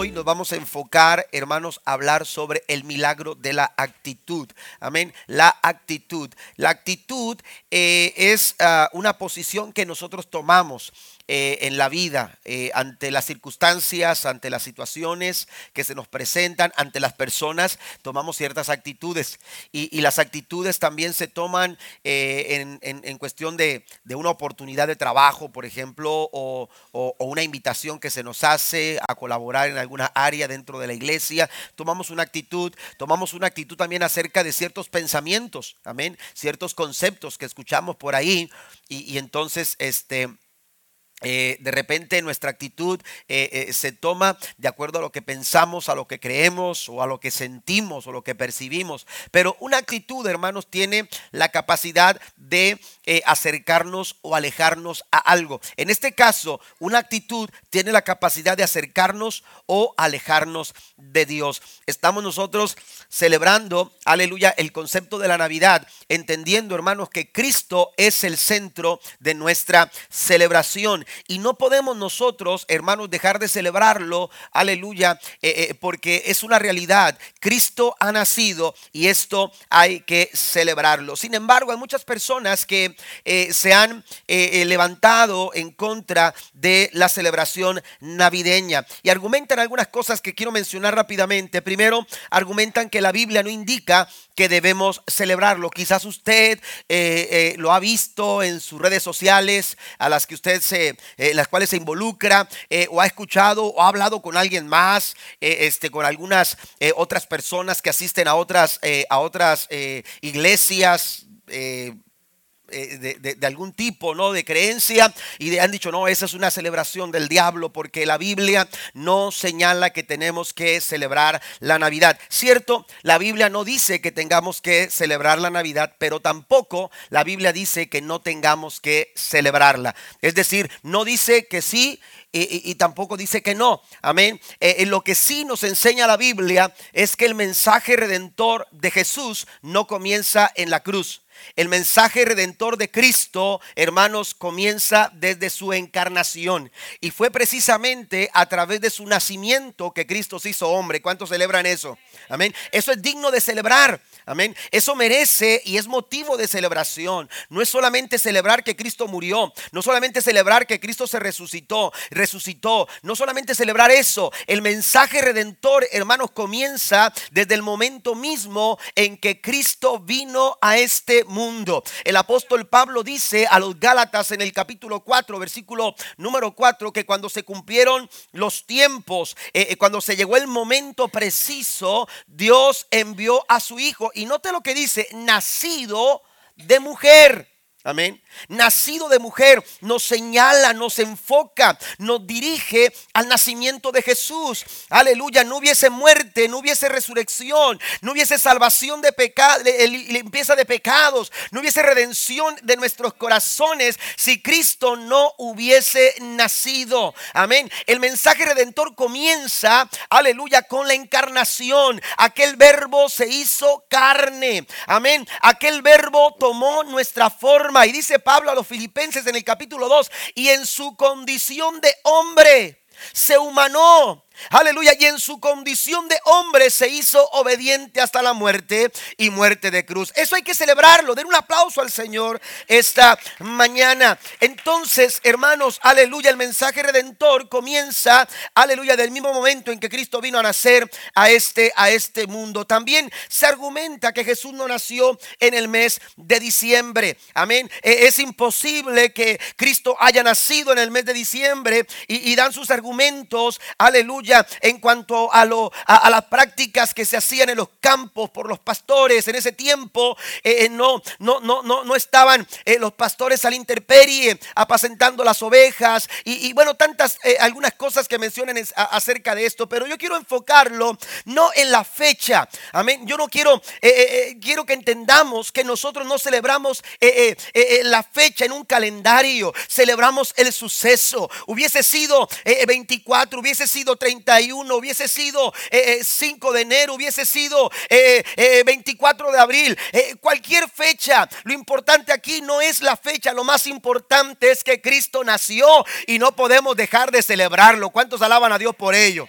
hoy nos vamos a enfocar, hermanos, a hablar sobre el milagro de la actitud. Amén. La actitud. La actitud eh, es ah, una posición que nosotros tomamos eh, en la vida, eh, ante las circunstancias, ante las situaciones que se nos presentan, ante las personas, tomamos ciertas actitudes. Y, las actitudes también se toman eh, en, cuestión de, una oportunidad de trabajo, por ejemplo, o, una invitación que se nos hace a colaborar en alguna área dentro de la iglesia. Tomamos una actitud, tomamos una actitud también acerca de ciertos pensamientos, amén, ciertos conceptos que escuchamos por ahí. Y entonces, este eh, de repente nuestra actitud eh, eh, se toma de acuerdo a lo que pensamos, a lo que creemos o a lo que sentimos o lo que percibimos. Pero una actitud, hermanos, tiene la capacidad de acercarnos o alejarnos a algo. En este caso, una actitud tiene la capacidad de acercarnos o alejarnos de Dios. Estamos nosotros celebrando, aleluya, el concepto de la Navidad, entendiendo, hermanos, que Cristo es el centro de nuestra celebración. Y no podemos nosotros, hermanos, dejar de celebrarlo, aleluya, eh, eh, porque es una realidad. Cristo ha nacido y esto hay que celebrarlo. Sin embargo, hay muchas personas que eh, se han levantado en contra de la celebración navideña y argumentan algunas cosas que quiero mencionar rápidamente. Primero, argumentan que la Biblia no indica que debemos celebrarlo. Quizás usted lo ha visto en sus redes sociales a las que usted se en las cuales se involucra eh, o ha escuchado o ha hablado con alguien más, eh, este, con algunas eh, otras personas que asisten a otras, a otras iglesias. De, algún tipo ¿no? de creencia y han dicho, no, esa es una celebración del diablo porque la Biblia no señala que tenemos que celebrar la Navidad. Cierto, la Biblia no dice que tengamos que celebrar la Navidad, pero tampoco la Biblia dice que no tengamos que celebrarla. Es decir, no dice que sí y, tampoco dice que no. Amén. en eh, lo que sí nos enseña la Biblia es que el mensaje redentor de Jesús no comienza en la cruz. El mensaje redentor de Cristo, hermanos, comienza desde su encarnación. Y fue precisamente a través de su nacimiento que Cristo se hizo hombre. ¿Cuántos celebran eso? Amén. Eso es digno de celebrar. Amén. Eso merece y es motivo de celebración. No es solamente celebrar que Cristo murió, no solamente celebrar que Cristo se resucitó, resucitó, no solamente celebrar eso. El mensaje redentor, hermanos, comienza desde el momento mismo en que Cristo vino a este mundo. El apóstol Pablo dice a los Gálatas en el capítulo 4, versículo número 4, que cuando se cumplieron los tiempos, eh, eh, cuando se llegó el momento preciso, Dios envió a su Hijo. Note lo que dice, nacido de mujer. Amén. Nacido de mujer nos señala, nos enfoca, nos dirige al nacimiento de Jesús. Aleluya. No hubiese muerte, no hubiese resurrección, no hubiese salvación de pecado, limpieza de pecados, no hubiese redención de nuestros corazones si Cristo no hubiese nacido. Amén. El mensaje redentor comienza, aleluya, con la encarnación. Aquel verbo se hizo carne. Amén. Aquel verbo tomó nuestra forma y dice Pablo a los filipenses en el capítulo 2, y en su condición de hombre se humanó Aleluya. Y en su condición de hombre se hizo obediente hasta la muerte y muerte de cruz. Eso hay que celebrarlo. Den un aplauso al Señor esta mañana. Entonces, hermanos, aleluya. El mensaje redentor comienza, aleluya, del mismo momento en que Cristo vino a nacer a este, a este mundo. También se argumenta que Jesús no nació en el mes de diciembre. Amén. E, es imposible que Cristo haya nacido en el mes de diciembre y, y dan sus argumentos, aleluya en cuanto a, lo, a, las prácticas que se hacían en los campos por los pastores. En ese tiempo eh, eh, no, no, no, no, no estaban eh, los pastores al interperie apacentando las ovejas y, bueno, tantas, algunas cosas que mencionan acerca de esto, pero yo quiero enfocarlo no en la fecha. Amén. Yo no quiero, quiero que entendamos que nosotros no celebramos la fecha en un calendario, celebramos el suceso. Hubiese sido 24, hubiese sido 30 hubiese sido 5 eh, eh, de enero, hubiese sido 24 eh, de abril, cualquier fecha. Lo importante aquí no es la fecha, lo más importante es que Cristo nació y no podemos dejar de celebrarlo. ¿Cuántos alaban a Dios por ello?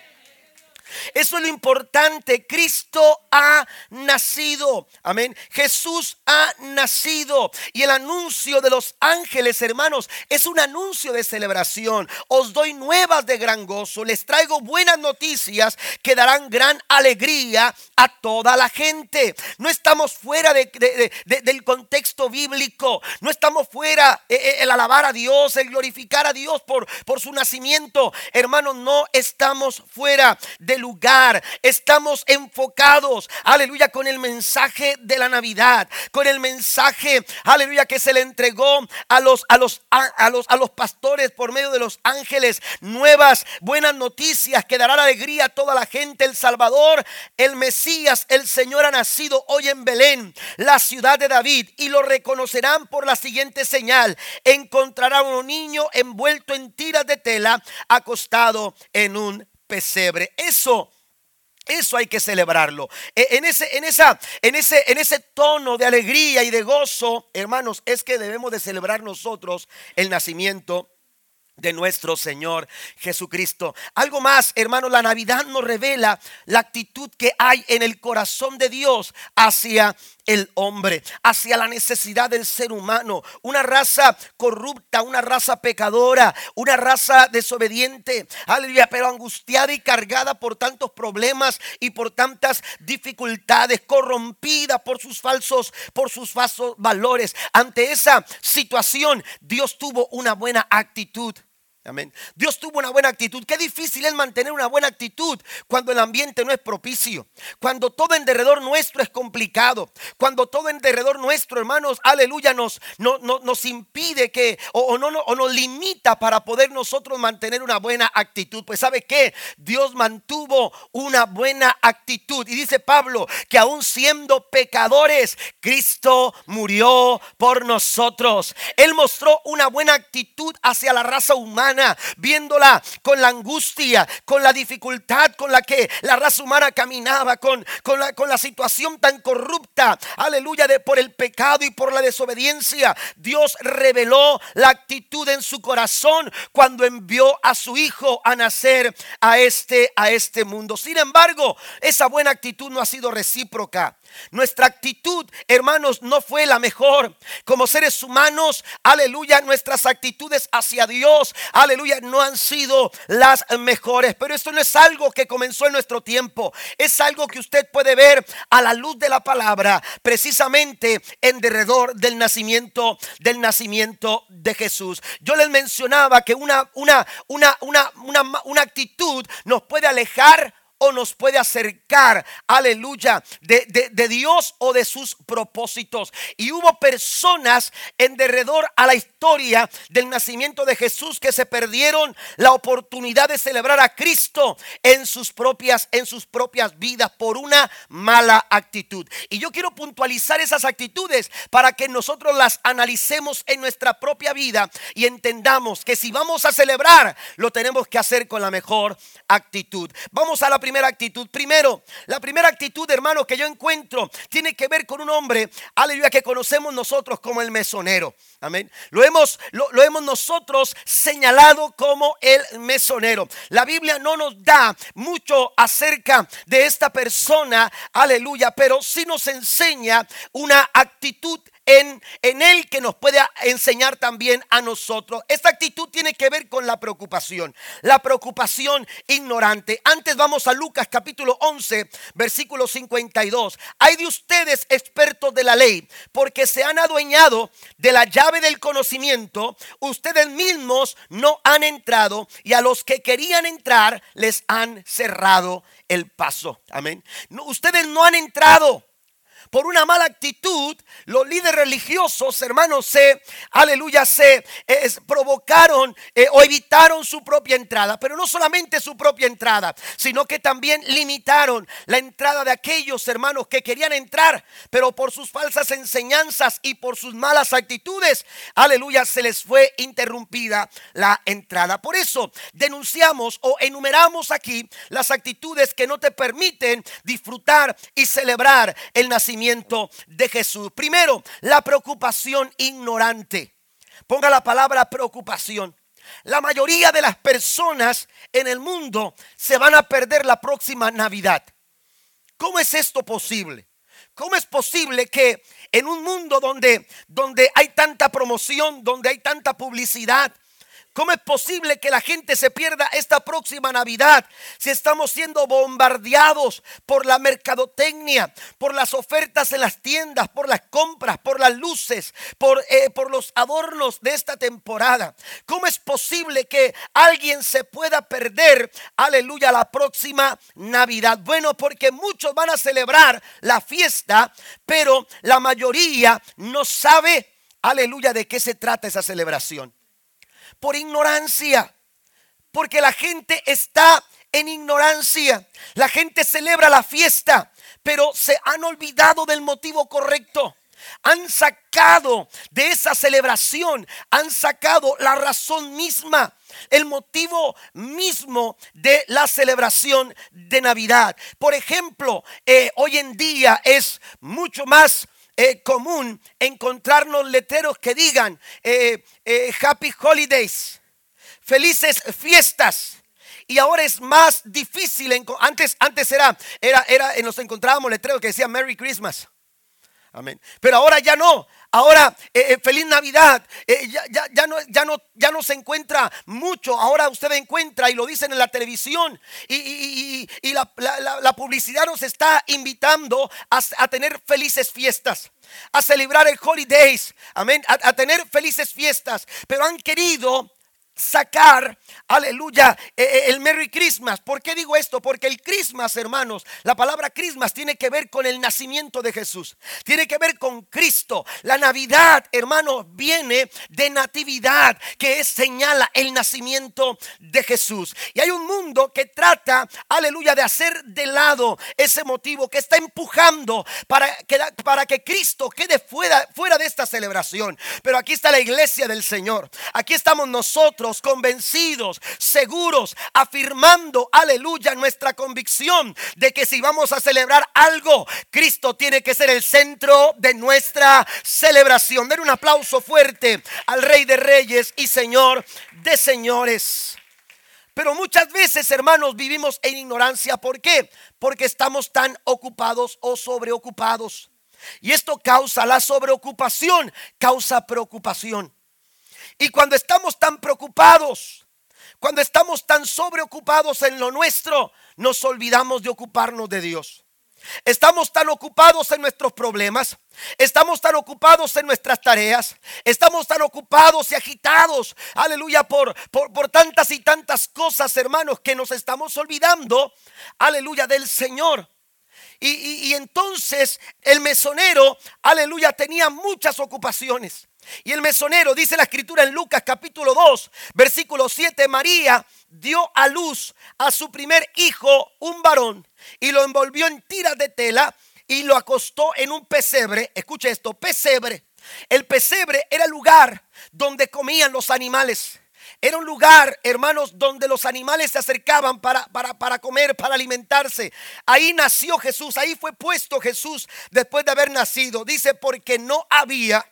Eso es lo importante. Cristo ha nacido. Amén. Jesús ha nacido. Y el anuncio de los ángeles, hermanos, es un anuncio de celebración. Os doy nuevas de gran gozo. Les traigo buenas noticias que darán gran alegría a toda la gente. No estamos fuera del contexto bíblico. No estamos fuera eh, eh, el alabar a Dios, el glorificar a Dios por, por su nacimiento. Hermanos, no estamos fuera de lugar. Estamos enfocados, aleluya, con el mensaje de la Navidad, con el mensaje, aleluya, que se le entregó a los, a los, a, los, a los pastores por medio de los ángeles. Nuevas, buenas noticias que dará alegría a toda la gente. El Salvador, el Mesías, el Señor ha nacido hoy en Belén, la ciudad de David, y lo reconocerán por la siguiente señal. Encontrarán un niño envuelto en tiras de tela, acostado en un pesebre. Eso eso hay que celebrarlo. E, en ese, en, esa, en, ese, en ese tono de alegría y de gozo, hermanos, es que debemos de celebrar nosotros el nacimiento de nuestro Señor Jesucristo. Algo más, hermano, la Navidad nos revela la actitud que hay en el corazón de Dios hacia el hombre, hacia la necesidad del ser humano. Una raza corrupta, una raza pecadora, una raza desobediente, aleluya, pero angustiada y cargada por tantos problemas y por tantas dificultades, corrompida por sus falsos, por sus falsos valores. Ante esa situación, Dios tuvo una buena actitud. Amén. Dios tuvo una buena actitud. Qué difícil es mantener una buena actitud cuando el ambiente no es propicio. Cuando todo en derredor nuestro es complicado. Cuando todo en derredor nuestro, hermanos, aleluya, nos, no, nos impide que o, no, o nos limita para poder nosotros mantener una buena actitud. Pues sabe qué? Dios mantuvo una buena actitud. Y dice Pablo que aún siendo pecadores, Cristo murió por nosotros. Él mostró una buena actitud hacia la raza humana viéndola con la angustia, con la dificultad con la que la raza humana caminaba, con, con, la, con la situación tan corrupta, aleluya, de, por el pecado y por la desobediencia. Dios reveló la actitud en su corazón cuando envió a su hijo a nacer a este, a este mundo. Sin embargo, esa buena actitud no ha sido recíproca. Nuestra actitud, hermanos, no fue la mejor. Como seres humanos, aleluya, nuestras actitudes hacia Dios, aleluya, no han sido las mejores. Pero esto no es algo que comenzó en nuestro tiempo. Es algo que usted puede ver a la luz de la palabra, precisamente en derredor del nacimiento, del nacimiento de Jesús. Yo les mencionaba que una, una, una, una, una, una actitud nos puede alejar o nos puede acercar, aleluya, de, de, Dios o de sus propósitos. Y hubo personas en derredor a la historia del nacimiento de Jesús que se perdieron la oportunidad de celebrar a Cristo en sus propias, en sus propias vidas por una mala actitud. Y yo quiero puntualizar esas actitudes para que nosotros las analicemos en nuestra propia vida y entendamos que si vamos a celebrar, lo tenemos que hacer con la mejor actitud. Vamos a la primera primera actitud. Primero, la primera actitud, hermano, que yo encuentro tiene que ver con un hombre, aleluya, que conocemos nosotros como el mesonero. Amén. Lo hemos, lo, hemos nosotros señalado como el mesonero. La Biblia no nos da mucho acerca de esta persona, aleluya, pero sí nos enseña una actitud en, en Él que nos puede enseñar también a nosotros. Esta actitud tiene que ver con la preocupación, la preocupación ignorante. Antes vamos a Lucas capítulo 11, versículo 52. Hay de ustedes expertos de la ley, porque se han adueñado de la llave del conocimiento, ustedes mismos no han entrado y a los que querían entrar les han cerrado el paso. Amén. ustedes no han entrado por una mala actitud, los líderes religiosos, hermanos, se, aleluya, se provocaron eh, o evitaron su propia entrada. Pero no solamente su propia entrada, sino que también limitaron la entrada de aquellos hermanos que querían entrar, pero por sus falsas enseñanzas y por sus malas actitudes, aleluya, se les fue interrumpida la entrada. Por eso denunciamos o enumeramos aquí las actitudes que no te permiten disfrutar y celebrar el nacimiento de Jesús. Primero, la preocupación ignorante. Ponga la palabra preocupación. la mayoría de las personas en el mundo se van a perder la próxima Navidad. ¿Cómo es esto posible? ¿Cómo es posible que en un mundo donde, donde hay tanta promoción, donde hay tanta publicidad, ¿Cómo es posible que la gente se pierda esta próxima Navidad si estamos siendo bombardeados por la mercadotecnia, por las ofertas en las tiendas, por las compras, por las luces, por, eh, por los adornos de esta temporada? ¿Cómo es posible que alguien se pueda perder, aleluya, la próxima Navidad? Bueno, porque muchos van a celebrar la fiesta, pero la mayoría no sabe, aleluya, de qué se trata esa celebración por ignorancia. Porque la gente está en ignorancia. La gente celebra la fiesta, pero se han olvidado del motivo correcto. Han sacado de esa celebración, han sacado la razón misma, el motivo mismo de la celebración de Navidad. Por ejemplo, eh, hoy en día es mucho más eh, común encontrarnos letreros que digan eh, eh, Happy Holidays, felices fiestas. Y ahora es más difícil. Antes, antes era, era, era, nos encontrábamos letreros que decían Merry Christmas. Amén. Pero ahora ya no. Ahora, eh, eh, feliz Navidad. Eh, ya, no, se encuentra mucho. Ahora usted encuentra y lo dicen en la televisión. Y, la, publicidad nos está invitando a, tener felices fiestas. A celebrar el holidays. Amén. a tener felices fiestas. Pero han querido sacar, aleluya, eh, eh, el Merry Christmas. ¿Por qué digo esto? Porque el Christmas, hermanos, la palabra Christmas tiene que ver con el nacimiento de Jesús. Tiene que ver con Cristo. La Navidad, hermanos, viene de natividad, que señala el nacimiento de Jesús. Y hay un mundo que trata, aleluya, de hacer de lado ese motivo, que está empujando para que, para que Cristo quede fuera, fuera de esta celebración. Pero aquí está la iglesia del Señor. Aquí estamos nosotros convencidos, seguros, afirmando, aleluya, nuestra convicción de que si vamos a celebrar algo, Cristo tiene que ser el centro de nuestra celebración. Den un aplauso fuerte al Rey de Reyes y Señor de Señores. Pero muchas veces, hermanos, vivimos en ignorancia. ¿Por qué? Porque estamos tan ocupados o sobreocupados. Y esto causa la sobreocupación, causa preocupación. Y cuando estamos tan preocupados, cuando estamos tan sobreocupados en lo nuestro, nos olvidamos de ocuparnos de Dios. Estamos tan ocupados en nuestros problemas, estamos tan ocupados en nuestras tareas, estamos tan ocupados y agitados, aleluya, por, por, tantas y tantas cosas, hermanos, que nos estamos olvidando, aleluya, del Señor. Y, y entonces el mesonero, aleluya, tenía muchas ocupaciones. Y el mesonero, dice la escritura en Lucas capítulo 2, versículo 7, María dio a luz a su primer hijo, un varón, y lo envolvió en tiras de tela y lo acostó en un pesebre. Escucha esto, pesebre. El pesebre era el lugar donde comían los animales. Era un lugar, hermanos, donde los animales se acercaban para, para, para, comer, para alimentarse. Ahí nació Jesús, ahí fue puesto Jesús después de haber nacido. Dice, porque no había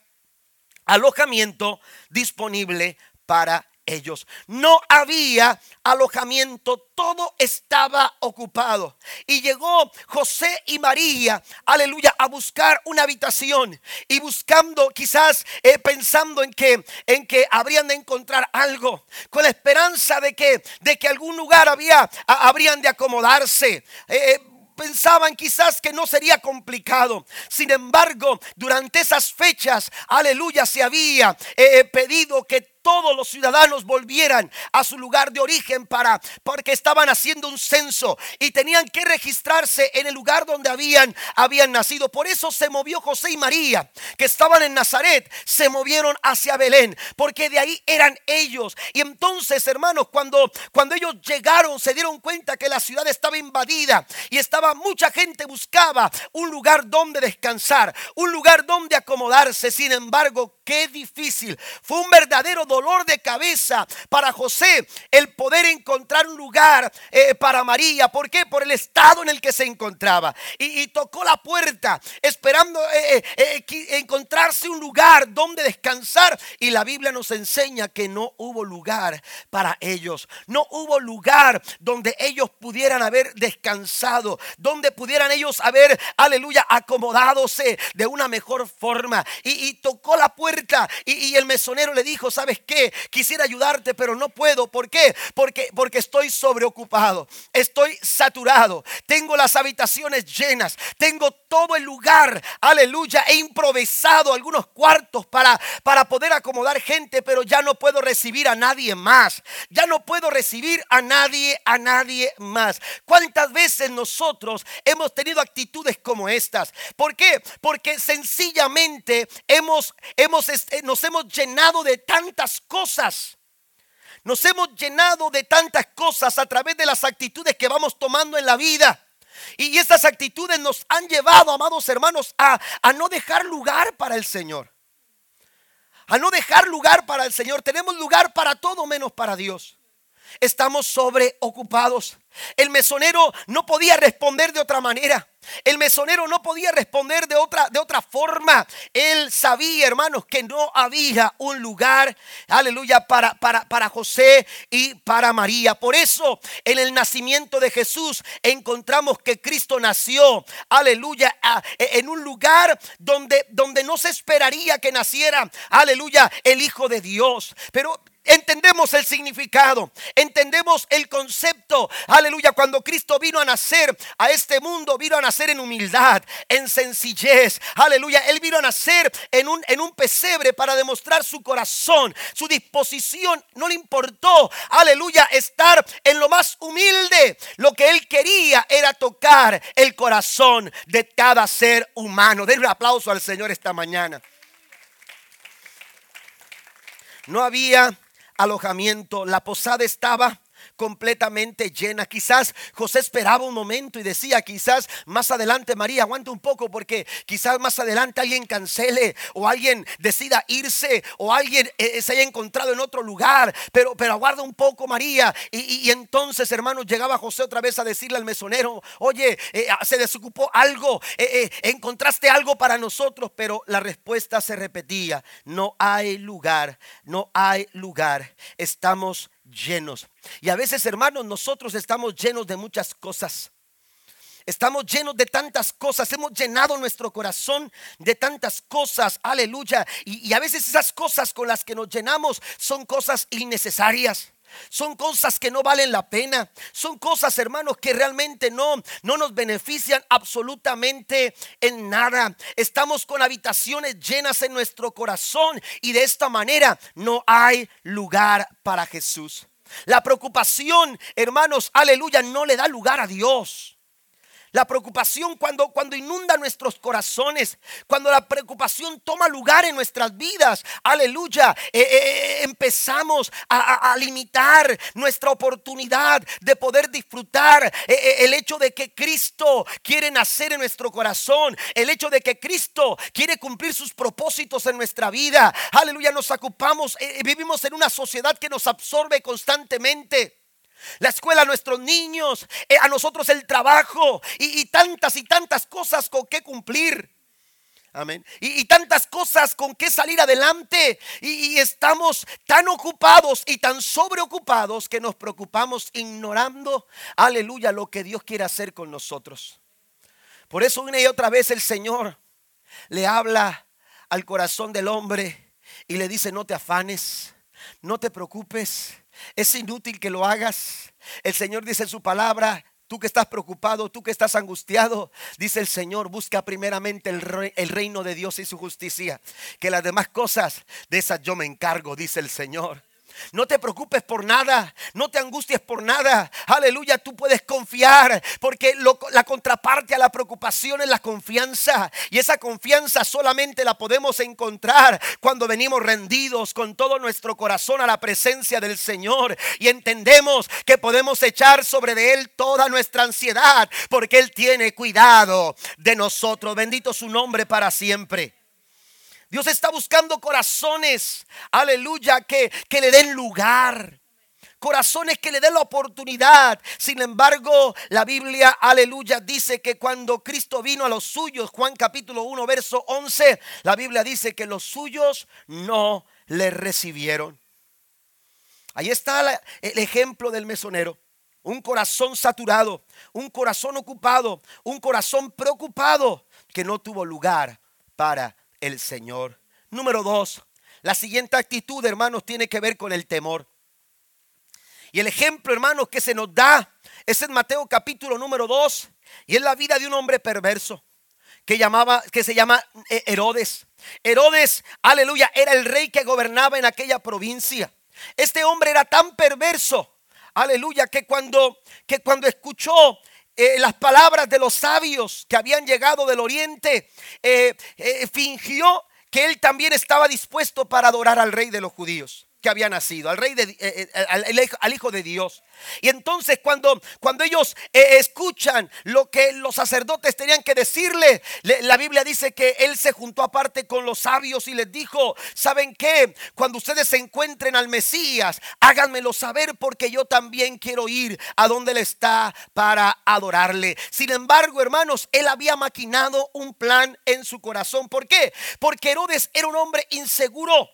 alojamiento disponible para ellos. No había alojamiento, todo estaba ocupado. Y llegó José y María, aleluya, a buscar una habitación y buscando quizás eh, pensando en que en que habrían de encontrar algo, con la esperanza de que de que algún lugar había habrían de acomodarse. Eh, eh, pensaban quizás que no sería complicado. Sin embargo, durante esas fechas, aleluya, se había eh, pedido que todos los ciudadanos volvieran a su lugar de origen para porque estaban haciendo un censo y tenían que registrarse en el lugar donde habían habían nacido. Por eso se movió José y María, que estaban en Nazaret, se movieron hacia Belén, porque de ahí eran ellos. Y entonces, hermanos, cuando cuando ellos llegaron se dieron cuenta que la ciudad estaba invadida y estaba mucha gente buscaba un lugar donde descansar, un lugar donde acomodarse. Sin embargo, qué difícil. Fue un verdadero dolor de cabeza para José el poder encontrar un lugar eh, para María. ¿Por qué? Por el estado en el que se encontraba. Y, tocó la puerta esperando eh, eh, encontrarse un lugar donde descansar. Y la Biblia nos enseña que no hubo lugar para ellos. No hubo lugar donde ellos pudieran haber descansado, donde pudieran ellos haber, aleluya, acomodadose de una mejor forma. Y, tocó la puerta y, y el mesonero le dijo, ¿sabes qué? Quisiera ayudarte, pero no puedo. ¿Por qué? Porque, porque estoy sobreocupado, estoy saturado, tengo las habitaciones llenas, tengo todo el lugar, aleluya, he improvisado algunos cuartos para, para poder acomodar gente, pero ya no puedo recibir a nadie más, ya no puedo recibir a nadie, a nadie más. ¿Cuántas veces nosotros hemos tenido actitudes como estas? ¿Por qué? Porque sencillamente hemos, hemos, este, nos hemos llenado de cosas nos hemos llenado de tantas cosas a través de las actitudes que vamos tomando en la vida. Y estas actitudes nos han llevado, amados hermanos, a, no dejar lugar para el Señor. A no dejar lugar para el Señor. Tenemos lugar para todo menos para Dios. Estamos sobreocupados. El mesonero no podía responder de otra manera. El mesonero no podía responder de otra, de otra forma. Él sabía, hermanos, que no había un lugar, aleluya, para, para, para José y para María. Por eso, en el nacimiento de Jesús encontramos que Cristo nació, aleluya, en un lugar donde, donde no se esperaría que naciera, aleluya, el Hijo de Dios. Pero Entendemos el significado, entendemos el concepto. Aleluya, cuando Cristo vino a nacer a este mundo, vino a nacer en humildad, en sencillez. Aleluya, Él vino a nacer en un, en un pesebre para demostrar su corazón, su disposición. No le importó, aleluya, estar en lo más humilde. Lo que Él quería era tocar el corazón de cada ser humano. Den un aplauso al Señor esta mañana. No había alojamiento. La posada estaba completamente llena. Quizás José esperaba un momento y decía, quizás más adelante María, aguanta un poco porque quizás más adelante alguien cancele o alguien decida irse o alguien eh, eh, se haya encontrado en otro lugar, pero, pero aguarda un poco María. Y, entonces, hermanos, llegaba José otra vez a decirle al mesonero, oye, eh, ah, se desocupó algo, encontraste algo para nosotros, pero la respuesta se repetía, no hay lugar, no hay lugar, estamos llenos. Y a veces, hermanos, nosotros estamos llenos de muchas cosas. Estamos llenos de tantas cosas, hemos llenado nuestro corazón de tantas cosas, aleluya. Y, a veces esas cosas con las que nos llenamos son cosas innecesarias. Son cosas que no valen la pena. Son cosas, hermanos, que realmente no, no nos benefician absolutamente en nada. Estamos con habitaciones llenas en nuestro corazón y de esta manera no hay lugar para Jesús. La preocupación, hermanos, aleluya, no le da lugar a Dios. La preocupación cuando, cuando inunda nuestros corazones, cuando la preocupación toma lugar en nuestras vidas, aleluya, eh, eh, eh, empezamos a, limitar nuestra oportunidad de poder disfrutar el hecho de que Cristo quiere nacer en nuestro corazón, el hecho de que Cristo quiere cumplir sus propósitos en nuestra vida. Aleluya, nos ocupamos, vivimos en una sociedad que nos absorbe constantemente la escuela a nuestros niños, eh, a nosotros el trabajo y, tantas y tantas cosas con que cumplir. Amén. Y, tantas cosas con que salir adelante. Y, y, estamos tan ocupados y tan sobreocupados que nos preocupamos ignorando, aleluya, lo que Dios quiere hacer con nosotros. Por eso una y otra vez el Señor le habla al corazón del hombre y le dice, no te afanes, no te preocupes, es inútil que lo hagas. El Señor dice en su palabra, tú que estás preocupado, tú que estás angustiado, dice el Señor, busca primeramente el, reino de Dios y su justicia, que las demás cosas, de esas yo me encargo, dice el Señor. No te preocupes por nada, no te angusties por nada. Aleluya, tú puedes confiar porque la contraparte a la preocupación es la confianza. Y esa confianza solamente la podemos encontrar cuando venimos rendidos con todo nuestro corazón a la presencia del Señor y entendemos que podemos echar sobre Él toda nuestra ansiedad porque Él tiene cuidado de nosotros. Bendito su nombre para siempre. Dios está buscando corazones, aleluya, que, que le den lugar. Corazones que le den la oportunidad. Sin embargo, la Biblia, aleluya, dice que cuando Cristo vino a los suyos, Juan capítulo 1, verso 11, la Biblia dice que los suyos no le recibieron. Ahí está el ejemplo del mesonero. Un corazón saturado, un corazón ocupado, un corazón preocupado que no tuvo lugar para el Señor. Número dos, la siguiente actitud, hermanos, tiene que ver con el temor. Y el ejemplo, hermanos, que se nos da es en Mateo capítulo número 2 y es la vida de un hombre perverso que llamaba que se llama eh, Herodes. Herodes, aleluya, era el rey que gobernaba en aquella provincia. Este hombre era tan perverso, aleluya, que cuando que cuando escuchó eh, las palabras de los sabios que habían llegado del oriente, eh, fingió que él también estaba dispuesto para adorar al rey de los judíos que había nacido, al rey de, eh, eh, al, hijo de Dios. Y entonces cuando, cuando ellos eh, escuchan lo que los sacerdotes tenían que decirle, la Biblia dice que él se juntó aparte con los sabios y les dijo, ¿saben qué? Cuando ustedes se encuentren al Mesías, háganmelo saber porque yo también quiero ir a donde él está para adorarle. Sin embargo, hermanos, él había maquinado un plan en su corazón. ¿Por qué? Porque Herodes era un hombre inseguro.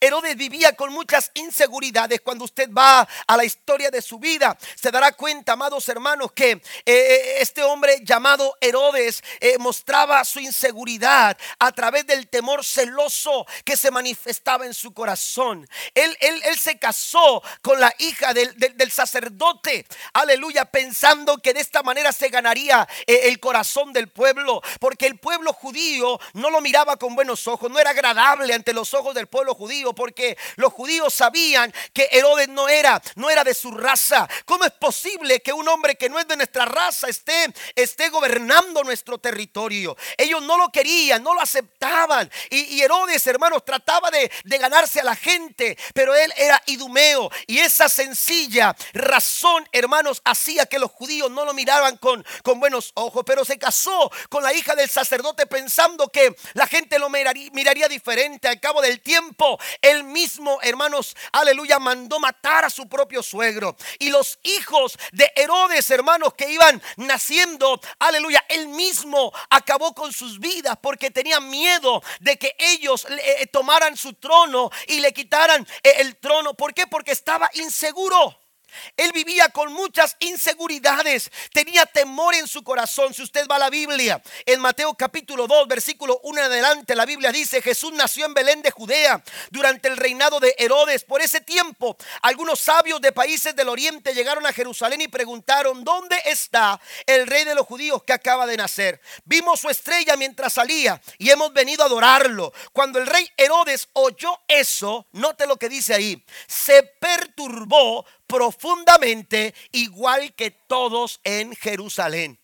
Herodes vivía con muchas inseguridades. Cuando usted va a la historia de su vida, se dará cuenta, amados hermanos, que eh, eh, este hombre llamado Herodes eh, mostraba su inseguridad a través del temor celoso que se manifestaba en su corazón. Él, él, él se casó con la hija del, del, sacerdote, aleluya, pensando que de esta manera se ganaría el corazón del pueblo, porque el pueblo judío no lo miraba con buenos ojos, no era agradable ante los ojos del pueblo judío porque los judíos sabían que Herodes no era, no era de su raza. ¿Cómo es posible que un hombre que no es de nuestra raza esté, esté gobernando nuestro territorio? Ellos no lo querían, no lo aceptaban. Y, Herodes, hermanos, trataba de, de ganarse a la gente, pero él era idumeo. Y esa sencilla razón, hermanos, hacía que los judíos no lo miraban con, con buenos ojos. Pero se casó con la hija del sacerdote pensando que la gente lo miraría diferente. Al cabo del tiempo, él mismo, hermanos, aleluya, mandó matar a su propio suegro. Y los hijos de Herodes, hermanos, que iban naciendo, aleluya, él mismo acabó con sus vidas porque tenía miedo de que ellos eh, tomaran su trono y le quitaran eh, el trono. ¿Por qué? Porque estaba inseguro. Él vivía con muchas inseguridades, tenía temor en su corazón. Si usted va a la Biblia, en Mateo capítulo 2, versículo 1 en adelante, la Biblia dice, Jesús nació en Belén de Judea durante el reinado de Herodes. Por ese tiempo, algunos sabios de países del oriente llegaron a Jerusalén y preguntaron, ¿dónde está el rey de los judíos que acaba de nacer? Vimos su estrella mientras salía y hemos venido a adorarlo. Cuando el rey Herodes oyó eso, note lo que dice ahí, se perturbó profundamente, igual que todos en Jerusalén.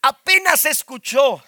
Apenas escuchó.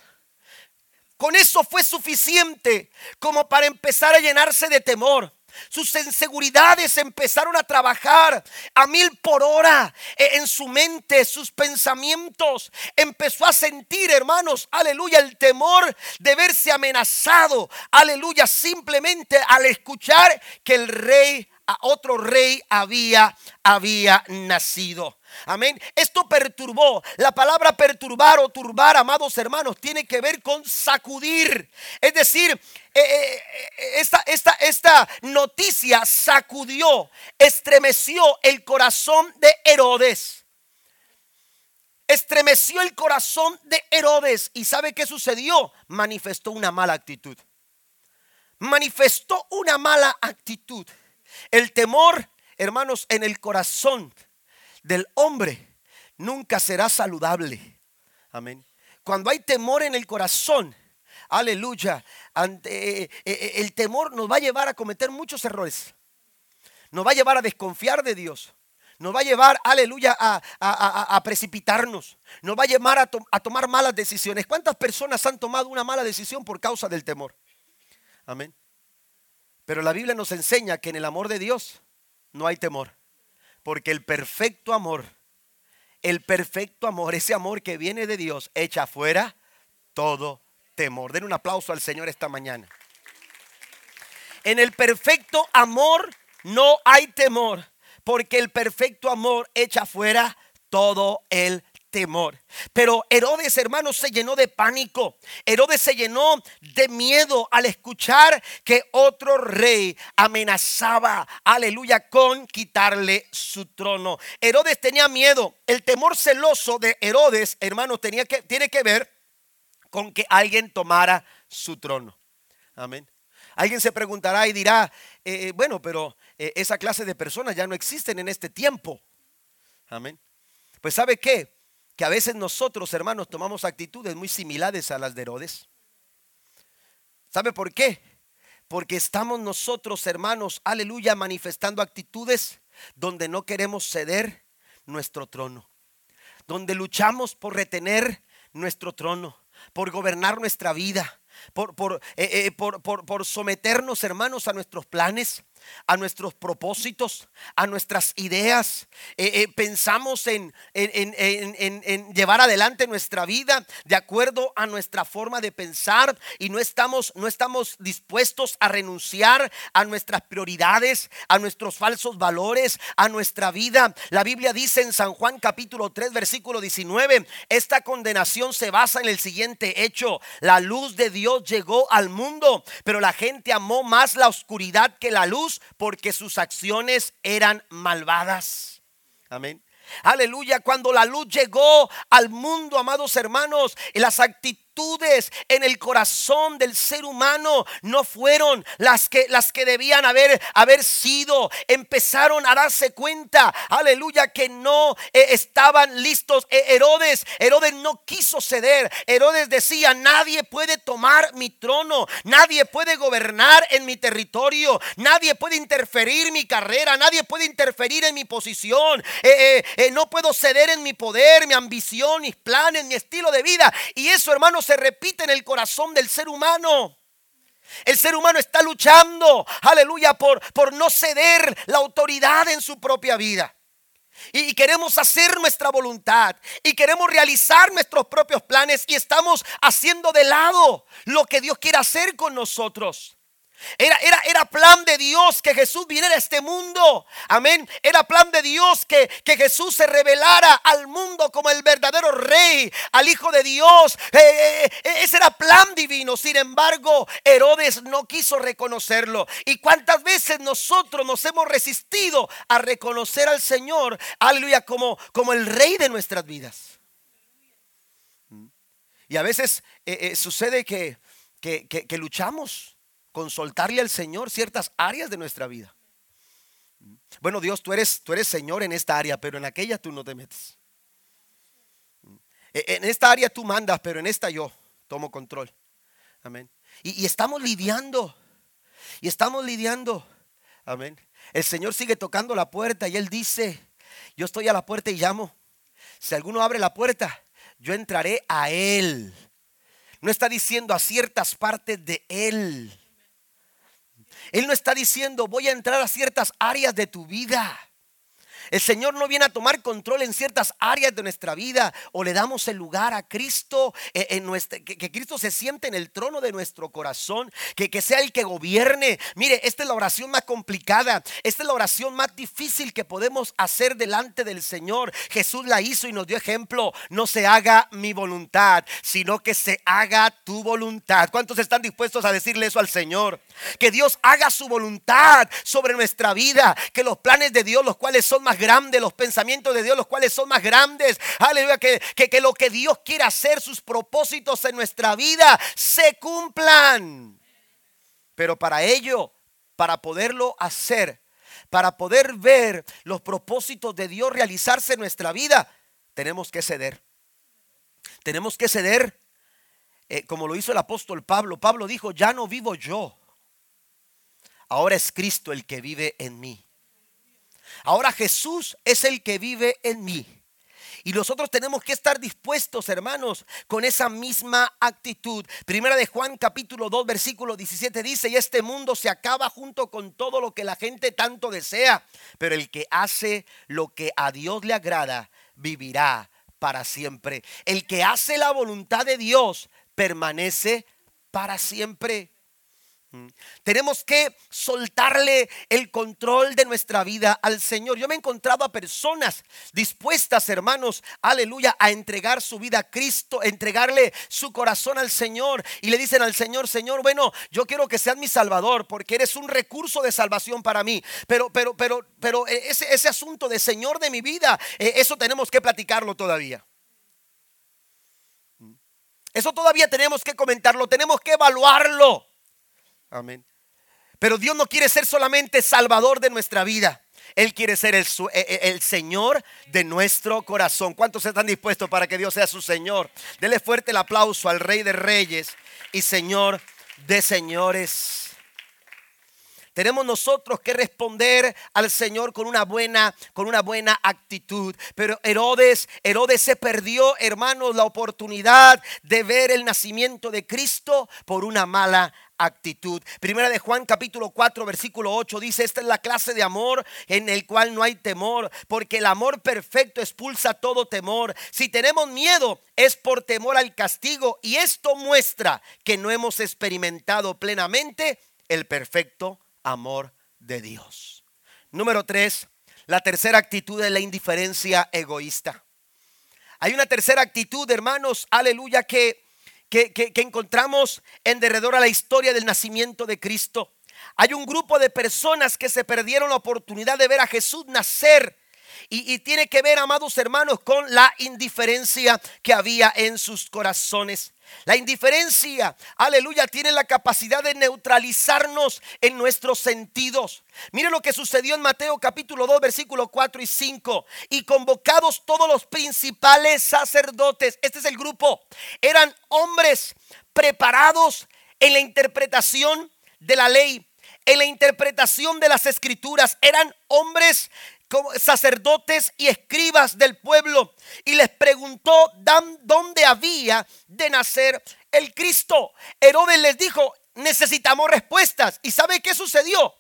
Con eso fue suficiente como para empezar a llenarse de temor. Sus inseguridades empezaron a trabajar a mil por hora e, en su mente, sus pensamientos. Empezó a sentir, hermanos, aleluya, el temor de verse amenazado. Aleluya, simplemente al escuchar que el rey a otro rey había, había nacido. Amén. Esto perturbó. La palabra perturbar o turbar, amados hermanos, tiene que ver con sacudir. Es decir, eh, eh, eh, esta, esta, esta noticia sacudió, estremeció el corazón de Herodes. Estremeció el corazón de Herodes. ¿Y sabe qué sucedió? Manifestó una mala actitud. Manifestó una mala actitud. El temor, hermanos, en el corazón del hombre nunca será saludable. Amén. Cuando hay temor en el corazón, aleluya, eh, eh, eh, el temor nos va a llevar a cometer muchos errores. Nos va a llevar a desconfiar de Dios. Nos va a llevar, aleluya, a, precipitarnos. Nos va a llevar a tomar malas decisiones. ¿Cuántas personas han tomado una mala decisión por causa del temor? Amén. Pero la Biblia nos enseña que en el amor de Dios no hay temor. Porque el perfecto amor, el perfecto amor, ese amor que viene de Dios, echa fuera todo temor. Den un aplauso al Señor esta mañana. En el perfecto amor no hay temor, porque el perfecto amor echa fuera todo el temor. Pero Herodes, hermanos, se llenó de pánico. Herodes se llenó de miedo al escuchar que otro rey amenazaba, aleluya, con quitarle su trono. Herodes tenía miedo. El temor celoso de Herodes, hermanos, tenía que, tiene que ver con que alguien tomara su trono. Amén. Alguien se preguntará y dirá, eh, eh, bueno, pero eh, esa clase de personas ya no existen en este tiempo. Amén. Pues ¿sabe qué? Que a veces nosotros, hermanos, tomamos actitudes muy similares a las de Herodes. ¿Sabe por qué? Porque estamos nosotros, hermanos, aleluya, manifestando actitudes donde no queremos ceder nuestro trono, donde luchamos por retener nuestro trono, por gobernar nuestra vida, por, por, eh, eh, por, por someternos, hermanos, a nuestros planes a nuestros propósitos, a nuestras ideas. Eh, eh, pensamos en, en, llevar adelante nuestra vida de acuerdo a nuestra forma de pensar y no estamos, no estamos dispuestos a renunciar a nuestras prioridades, a nuestros falsos valores, a nuestra vida. La Biblia dice en San Juan capítulo 3 versículo 19, esta condenación se basa en el siguiente hecho. La luz de Dios llegó al mundo, pero la gente amó más la oscuridad que la luz porque sus acciones eran malvadas. Amén. Aleluya, cuando la luz llegó al mundo, amados hermanos, las actitudes en el corazón del ser humano no fueron las que, las que debían haber, haber sido. Empezaron a darse cuenta, aleluya, que no eh, estaban listos. Eh, Herodes, Herodes no quiso ceder. Herodes decía, nadie puede tomar mi trono, nadie puede gobernar en mi territorio, nadie puede interferir mi carrera, nadie puede interferir en mi posición. Eh, no puedo ceder en mi poder, mi ambición, mis planes, mi estilo de vida. Y eso, hermanos, se repite en el corazón del ser humano. El ser humano está luchando, aleluya, por, por no ceder la autoridad en su propia vida. Y queremos hacer nuestra voluntad y queremos realizar nuestros propios planes y estamos haciendo de lado lo que Dios quiere hacer con nosotros. Era, era, era, plan de Dios que Jesús viniera a este mundo. Amén. Era plan de Dios que, que, Jesús se revelara al mundo como el verdadero rey, al Hijo de Dios. Eh, eh, eh, ese era plan divino. Sin embargo, Herodes no quiso reconocerlo. ¿Y cuántas veces nosotros nos hemos resistido a reconocer al Señor, aleluya, como, como el rey de nuestras vidas? Y a veces sucede que, que, que luchamos con soltarle al Señor ciertas áreas de nuestra vida. Bueno, Dios, tú eres, tú eres Señor en esta área, pero en aquella tú no te metes. E, en esta área tú mandas, pero en esta yo tomo control. Amén. Y estamos lidiando. Y estamos lidiando. Amén. El Señor sigue tocando la puerta y Él dice, yo estoy a la puerta y llamo. Si alguno abre la puerta, yo entraré a Él. No está diciendo a ciertas partes de Él. Él no está diciendo voy a entrar a ciertas áreas de tu vida. El Señor no viene a tomar control en ciertas áreas de nuestra vida o le damos el lugar a Cristo, eh, en nuestra, que, Cristo se siente en el trono de nuestro corazón, que, que sea el que gobierne. Mire, esta es la oración más complicada, esta es la oración más difícil que podemos hacer delante del Señor. Jesús la hizo y nos dio ejemplo. No se haga mi voluntad, sino que se haga tu voluntad. ¿Cuántos están dispuestos a decirle eso al Señor? Que Dios haga su voluntad sobre nuestra vida, que los planes de Dios, los cuales son más grandes, los pensamientos de Dios, los cuales son más grandes. Aleluya, que, que, que lo que Dios quiere hacer, sus propósitos en nuestra vida, se cumplan. Pero para ello, para poderlo hacer, para poder ver los propósitos de Dios realizarse en nuestra vida, tenemos que ceder. Tenemos que ceder, eh, como lo hizo el apóstol Pablo. Pablo dijo, ya no vivo yo, ahora es Cristo el que vive en mí. Ahora Jesús es el que vive en mí. Y nosotros tenemos que estar dispuestos, hermanos, con esa misma actitud. Primera de Juan capítulo 2 versículo 17 dice, y este mundo se acaba junto con todo lo que la gente tanto desea, pero el que hace lo que a Dios le agrada, vivirá para siempre. El que hace la voluntad de Dios permanece para siempre. Tenemos que soltarle el control de nuestra vida al Señor. Yo me he encontrado a personas dispuestas, hermanos, aleluya, a entregar su vida a Cristo, entregarle su corazón al Señor. Y le dicen al Señor, Señor, bueno, yo quiero que seas mi Salvador porque eres un recurso de salvación para mí. Pero, pero, pero, pero eh, ese, ese asunto de Señor de mi vida, eh, eso tenemos que platicarlo todavía. Eso todavía tenemos que comentarlo, tenemos que evaluarlo. Amén. Pero Dios no quiere ser solamente salvador de nuestra vida. Él quiere ser el, e, e, el, Señor de nuestro corazón. ¿Cuántos están dispuestos para que Dios sea su Señor? Dele fuerte el aplauso al Rey de Reyes y Señor de Señores. Tenemos nosotros que responder al Señor con una buena, con una buena actitud. Pero Herodes, Herodes se perdió, hermanos, la oportunidad de ver el nacimiento de Cristo por una mala actitud. Primera de Juan capítulo 4 versículo 8 dice, esta es la clase de amor en el cual no hay temor, porque el amor perfecto expulsa todo temor. Si tenemos miedo es por temor al castigo y esto muestra que no hemos experimentado plenamente el perfecto amor de Dios. Número tres, la tercera actitud es la indiferencia egoísta. Hay una tercera actitud, hermanos, aleluya, que, que, encontramos en derredor a la historia del nacimiento de Cristo. Hay un grupo de personas que se perdieron la oportunidad de ver a Jesús nacer. Y, y, tiene que ver, amados hermanos, con la indiferencia que había en sus corazones. La indiferencia, aleluya, tiene la capacidad de neutralizarnos en nuestros sentidos. Mire lo que sucedió en Mateo capítulo 2, versículo 4 y 5. Y convocados todos los principales sacerdotes, este es el grupo, eran hombres preparados en la interpretación de la ley, en la interpretación de las escrituras. Eran hombres sacerdotes y escribas del pueblo y les preguntó dónde había de nacer el Cristo. Herodes les dijo, necesitamos respuestas. ¿Y sabe qué sucedió?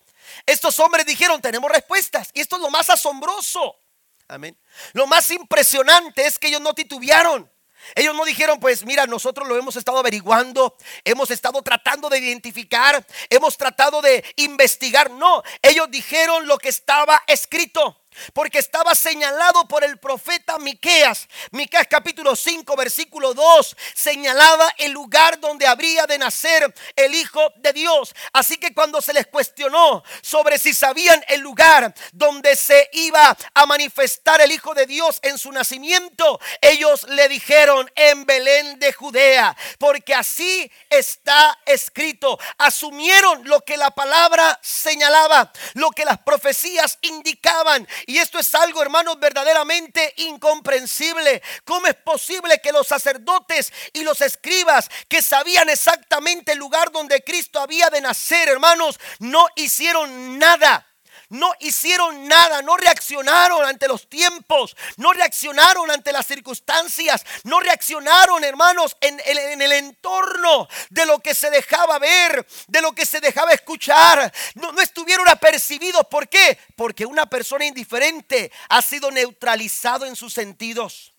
Estos hombres dijeron, tenemos respuestas. Y esto es lo más asombroso. Amén. Lo más impresionante es que ellos no titubearon. Ellos no dijeron, pues mira, nosotros lo hemos estado averiguando, hemos estado tratando de identificar, hemos tratado de investigar. No, ellos dijeron lo que estaba escrito. Porque estaba señalado por el profeta Miqueas. Miqueas capítulo 5 versículo 2 señalaba el lugar donde habría de nacer el hijo de Dios. Así que cuando se les cuestionó sobre si sabían el lugar donde se iba a manifestar el hijo de Dios en su nacimiento, ellos le dijeron en Belén de Judea, porque así está escrito. Asumieron lo que la palabra señalaba, lo que las profecías indicaban y esto es algo, hermanos, verdaderamente incomprensible. ¿Cómo es posible que los sacerdotes y los escribas que sabían exactamente el lugar donde Cristo había de nacer, hermanos, no hicieron nada? No hicieron nada, no reaccionaron ante los tiempos, no reaccionaron ante las circunstancias, no reaccionaron, hermanos, en, el entorno de lo que se dejaba ver, de lo que se dejaba escuchar. No, no estuvieron apercibidos. ¿Por qué? Porque una persona indiferente ha sido neutralizado en sus sentidos.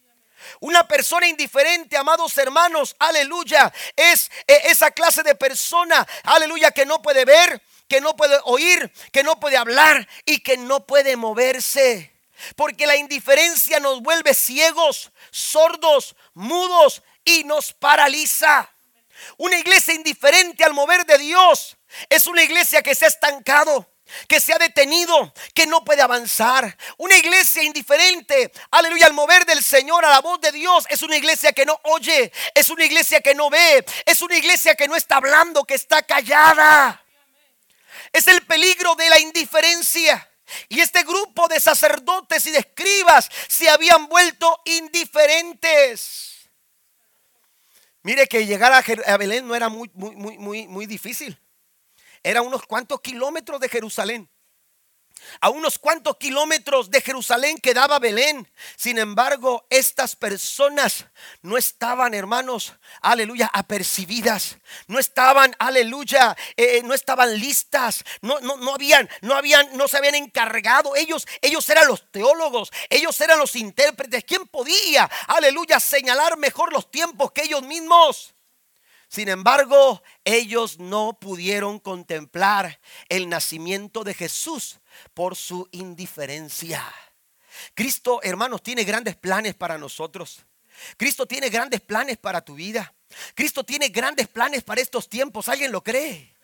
Una persona indiferente, amados hermanos, aleluya, es eh, esa clase de persona, aleluya, que no puede ver, que no puede oír, que no puede hablar y que no puede moverse. Porque la indiferencia nos vuelve ciegos, sordos, mudos y nos paraliza. Una iglesia indiferente al mover de Dios es una iglesia que se ha estancado que se ha detenido, que no puede avanzar. Una iglesia indiferente, aleluya, al mover del Señor, a la voz de Dios, es una iglesia que no oye, es una iglesia que no ve, es una iglesia que no está hablando, que está callada. Es el peligro de la indiferencia. Y este grupo de sacerdotes y de escribas se habían vuelto indiferentes. Mire que llegar a Belén no era muy, muy, muy, muy difícil. Era unos cuantos kilómetros de Jerusalén. A unos cuantos kilómetros de Jerusalén quedaba Belén. Sin embargo, estas personas no estaban, hermanos, aleluya, apercibidas. No estaban, aleluya, eh, no estaban listas. No, no, no habían, no habían, no se habían encargado. Ellos, ellos eran los teólogos, ellos eran los intérpretes. ¿Quién podía, aleluya, señalar mejor los tiempos que ellos mismos? Sin embargo, ellos no pudieron contemplar el nacimiento de Jesús por su indiferencia. Cristo, hermanos, tiene grandes planes para nosotros. Cristo tiene grandes planes para tu vida. Cristo tiene grandes planes para estos tiempos. ¿Alguien lo cree?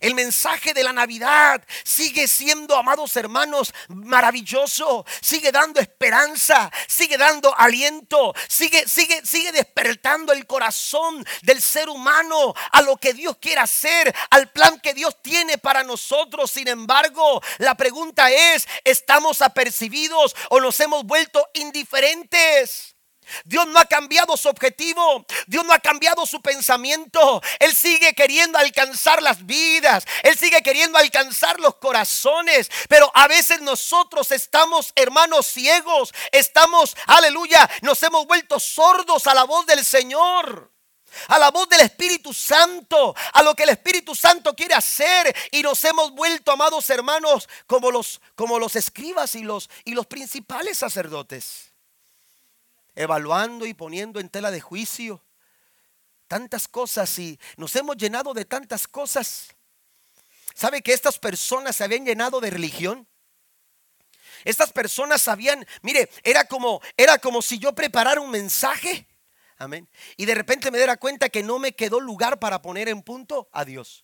El mensaje de la Navidad sigue siendo, amados hermanos, maravilloso. Sigue dando esperanza, sigue dando aliento, sigue, sigue, sigue despertando el corazón del ser humano a lo que Dios quiere hacer, al plan que Dios tiene para nosotros. Sin embargo, la pregunta es, ¿estamos apercibidos o nos hemos vuelto indiferentes? Dios no ha cambiado su objetivo. Dios no ha cambiado su pensamiento. Él sigue queriendo alcanzar las vidas. Él sigue queriendo alcanzar los corazones. Pero a veces nosotros estamos, hermanos, ciegos. Estamos, aleluya, nos hemos vuelto sordos a la voz del Señor. A la voz del Espíritu Santo, a lo que el Espíritu Santo quiere hacer y nos hemos vuelto, amados hermanos, como los como los escribas y los y los principales sacerdotes evaluando y poniendo en tela de juicio tantas cosas y nos hemos llenado de tantas cosas. ¿Sabe que estas personas se habían llenado de religión? Estas personas sabían, mire, era como era como si yo preparara un mensaje. Amén. Y de repente me diera cuenta que no me quedó lugar para poner en punto a Dios.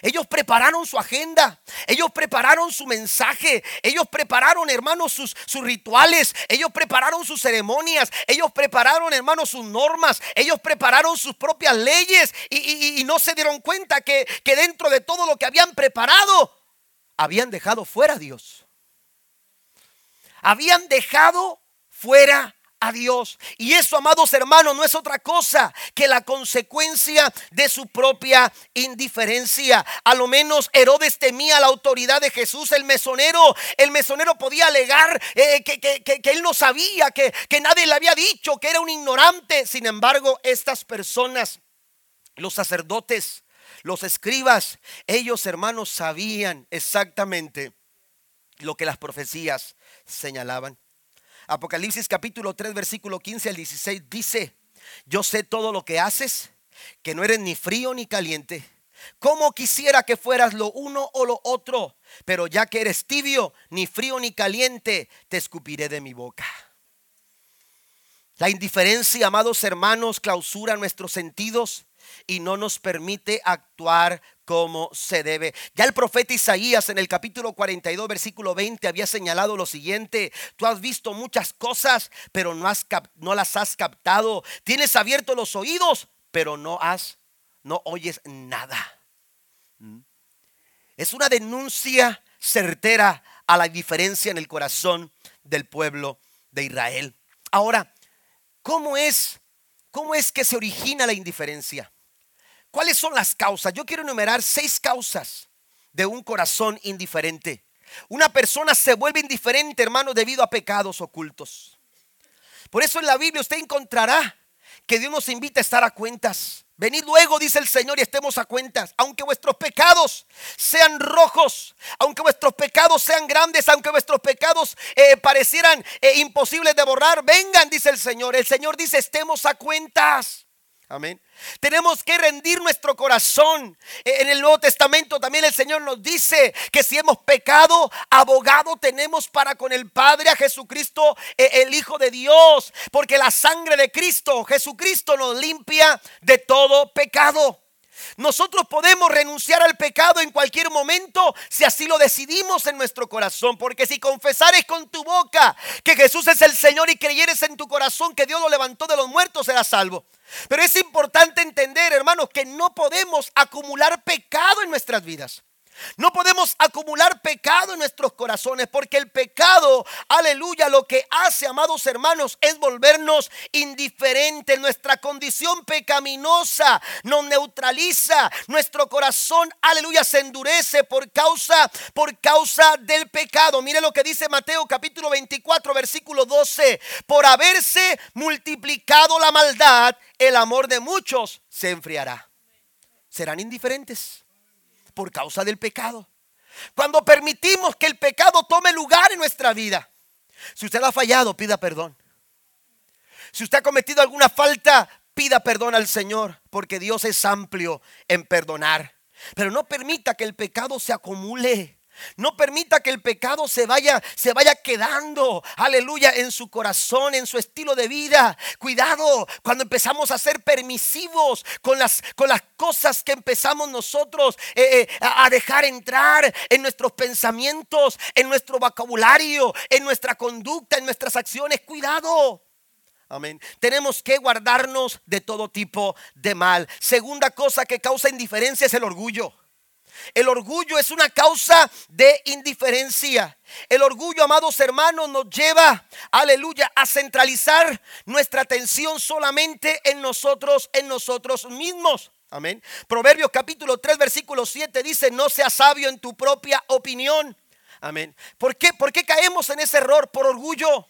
Ellos prepararon su agenda, ellos prepararon su mensaje, ellos prepararon, hermanos, sus, sus, rituales, ellos prepararon sus ceremonias, ellos prepararon, hermanos, sus normas, ellos prepararon sus propias leyes y, no se dieron cuenta que, que dentro de todo lo que habían preparado, habían dejado fuera a Dios. Habían dejado fuera a Dios. Y eso, amados hermanos, no es otra cosa que la consecuencia de su propia indiferencia. A lo menos Herodes temía la autoridad de Jesús, el mesonero. El mesonero podía alegar eh, que, él no sabía, que, que nadie le había dicho, que era un ignorante. Sin embargo, estas personas, los sacerdotes, los escribas, ellos hermanos sabían exactamente lo que las profecías señalaban. Apocalipsis capítulo 3, versículo 15 al 16 dice, yo sé todo lo que haces, que no eres ni frío ni caliente. Como quisiera que fueras lo uno o lo otro, pero ya que eres tibio, ni frío ni caliente, te escupiré de mi boca. La indiferencia, amados hermanos, clausura nuestros sentidos y no nos permite actuar como se debe. Ya el profeta Isaías en el capítulo 42, versículo 20 había señalado lo siguiente, tú has visto muchas cosas, pero no, has, las has captado. Tienes abiertos los oídos, pero no has, no oyes nada. ¿Mm? Es una denuncia certera a la diferencia en el corazón del pueblo de Israel. Ahora, ¿cómo es, cómo es que se origina la indiferencia? ¿Cuáles son las causas? Yo quiero enumerar seis causas de un corazón indiferente. Una persona se vuelve indiferente, hermano, debido a pecados ocultos. Por eso en la Biblia usted encontrará que Dios nos invita a estar a cuentas. Venid luego, dice el Señor, y estemos a cuentas. Aunque vuestros pecados sean rojos, aunque vuestros pecados sean grandes, aunque vuestros pecados eh, parecieran eh, imposibles de borrar, vengan, dice el Señor. El Señor dice, estemos a cuentas. Amén. Tenemos que rendir nuestro corazón. E, en el Nuevo Testamento también el Señor nos dice que si hemos pecado, abogado tenemos para con el Padre a Jesucristo, e, el Hijo de Dios. Porque la sangre de Cristo, Jesucristo, nos limpia de todo pecado. Nosotros podemos renunciar al pecado en cualquier momento si así lo decidimos en nuestro corazón. Porque si confesares con tu boca que Jesús es el Señor y creyeres en tu corazón que Dios lo levantó de los muertos, serás salvo. Pero es importante entender, hermanos, que no podemos acumular pecado en nuestras vidas. No podemos acumular pecado en nuestros corazones porque el pecado, aleluya, lo que hace, amados hermanos, es volvernos indiferentes. Nuestra condición pecaminosa nos neutraliza. Nuestro corazón, aleluya, se endurece por causa por causa del pecado. Mire lo que dice Mateo capítulo 24, versículo 12. Por haberse multiplicado la maldad, el amor de muchos se enfriará. Serán indiferentes por causa del pecado. Cuando permitimos que el pecado tome lugar en nuestra vida. Si usted ha fallado, pida perdón. Si usted ha cometido alguna falta, Pida perdón al Señor, porque Dios es amplio en perdonar. Pero no permita que el pecado se acumule. No permita que el pecado se vaya, se vaya quedando, aleluya, en su corazón, en su estilo de vida. Cuidado cuando empezamos a ser permisivos con las, con las cosas que empezamos nosotros eh, eh, a dejar entrar en nuestros pensamientos, en nuestro vocabulario, en nuestra conducta, en nuestras acciones. Cuidado. Amén. Tenemos que guardarnos de todo tipo de mal. Segunda cosa que causa indiferencia es el orgullo. El orgullo es una causa de indiferencia. El orgullo, amados hermanos, nos lleva, aleluya, a centralizar nuestra atención solamente en nosotros, en nosotros mismos. Amén. Proverbios capítulo 3, versículo 7 dice, no seas sabio en tu propia opinión. Amén. ¿Por qué? ¿Por qué caemos en ese error? Por orgullo.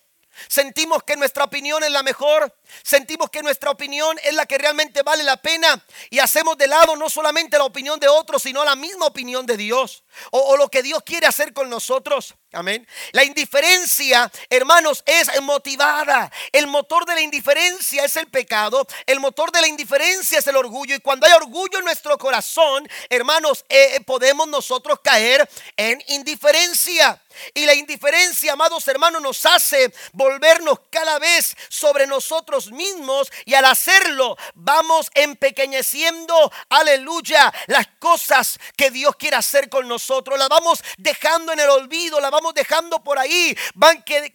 Sentimos que nuestra opinión es la mejor. Sentimos que nuestra opinión es la que realmente vale la pena. Y hacemos de lado no solamente la opinión de otros, sino la misma opinión de Dios. O, lo que Dios quiere hacer con nosotros. Amén. La indiferencia, hermanos, es motivada. El motor de la indiferencia es el pecado. El motor de la indiferencia es el orgullo. Y cuando hay orgullo en nuestro corazón, hermanos, eh, podemos nosotros caer en indiferencia. Y la indiferencia, amados hermanos, nos hace volvernos cada vez sobre nosotros mismos y al hacerlo vamos empequeñeciendo, aleluya, las cosas que Dios quiere hacer con nosotros. Las vamos dejando en el olvido, las vamos dejando por ahí, van, que,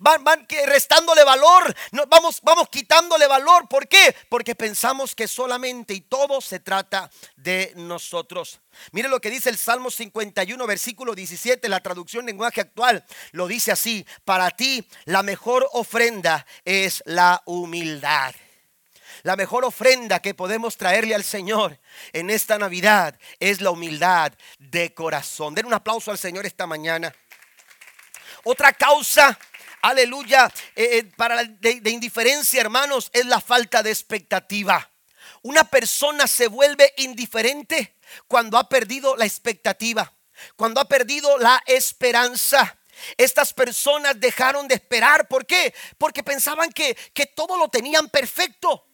van, van, que restándole valor, vamos, vamos quitándole valor. ¿Por qué? Porque pensamos que solamente y todo se trata de nosotros. Mire lo que dice el Salmo 51, versículo 17, la traducción lenguaje actual lo dice así, para ti la mejor ofrenda es la humildad. La mejor ofrenda que podemos traerle al Señor en esta Navidad es la humildad de corazón. Den un aplauso al Señor esta mañana. Otra causa, aleluya, eh, eh, para de indiferencia, hermanos, es la falta de expectativa. Una persona se vuelve indiferente cuando ha perdido la expectativa cuando ha perdido la esperanza. Estas personas dejaron de esperar. ¿Por qué? Porque pensaban que, que todo lo tenían perfecto.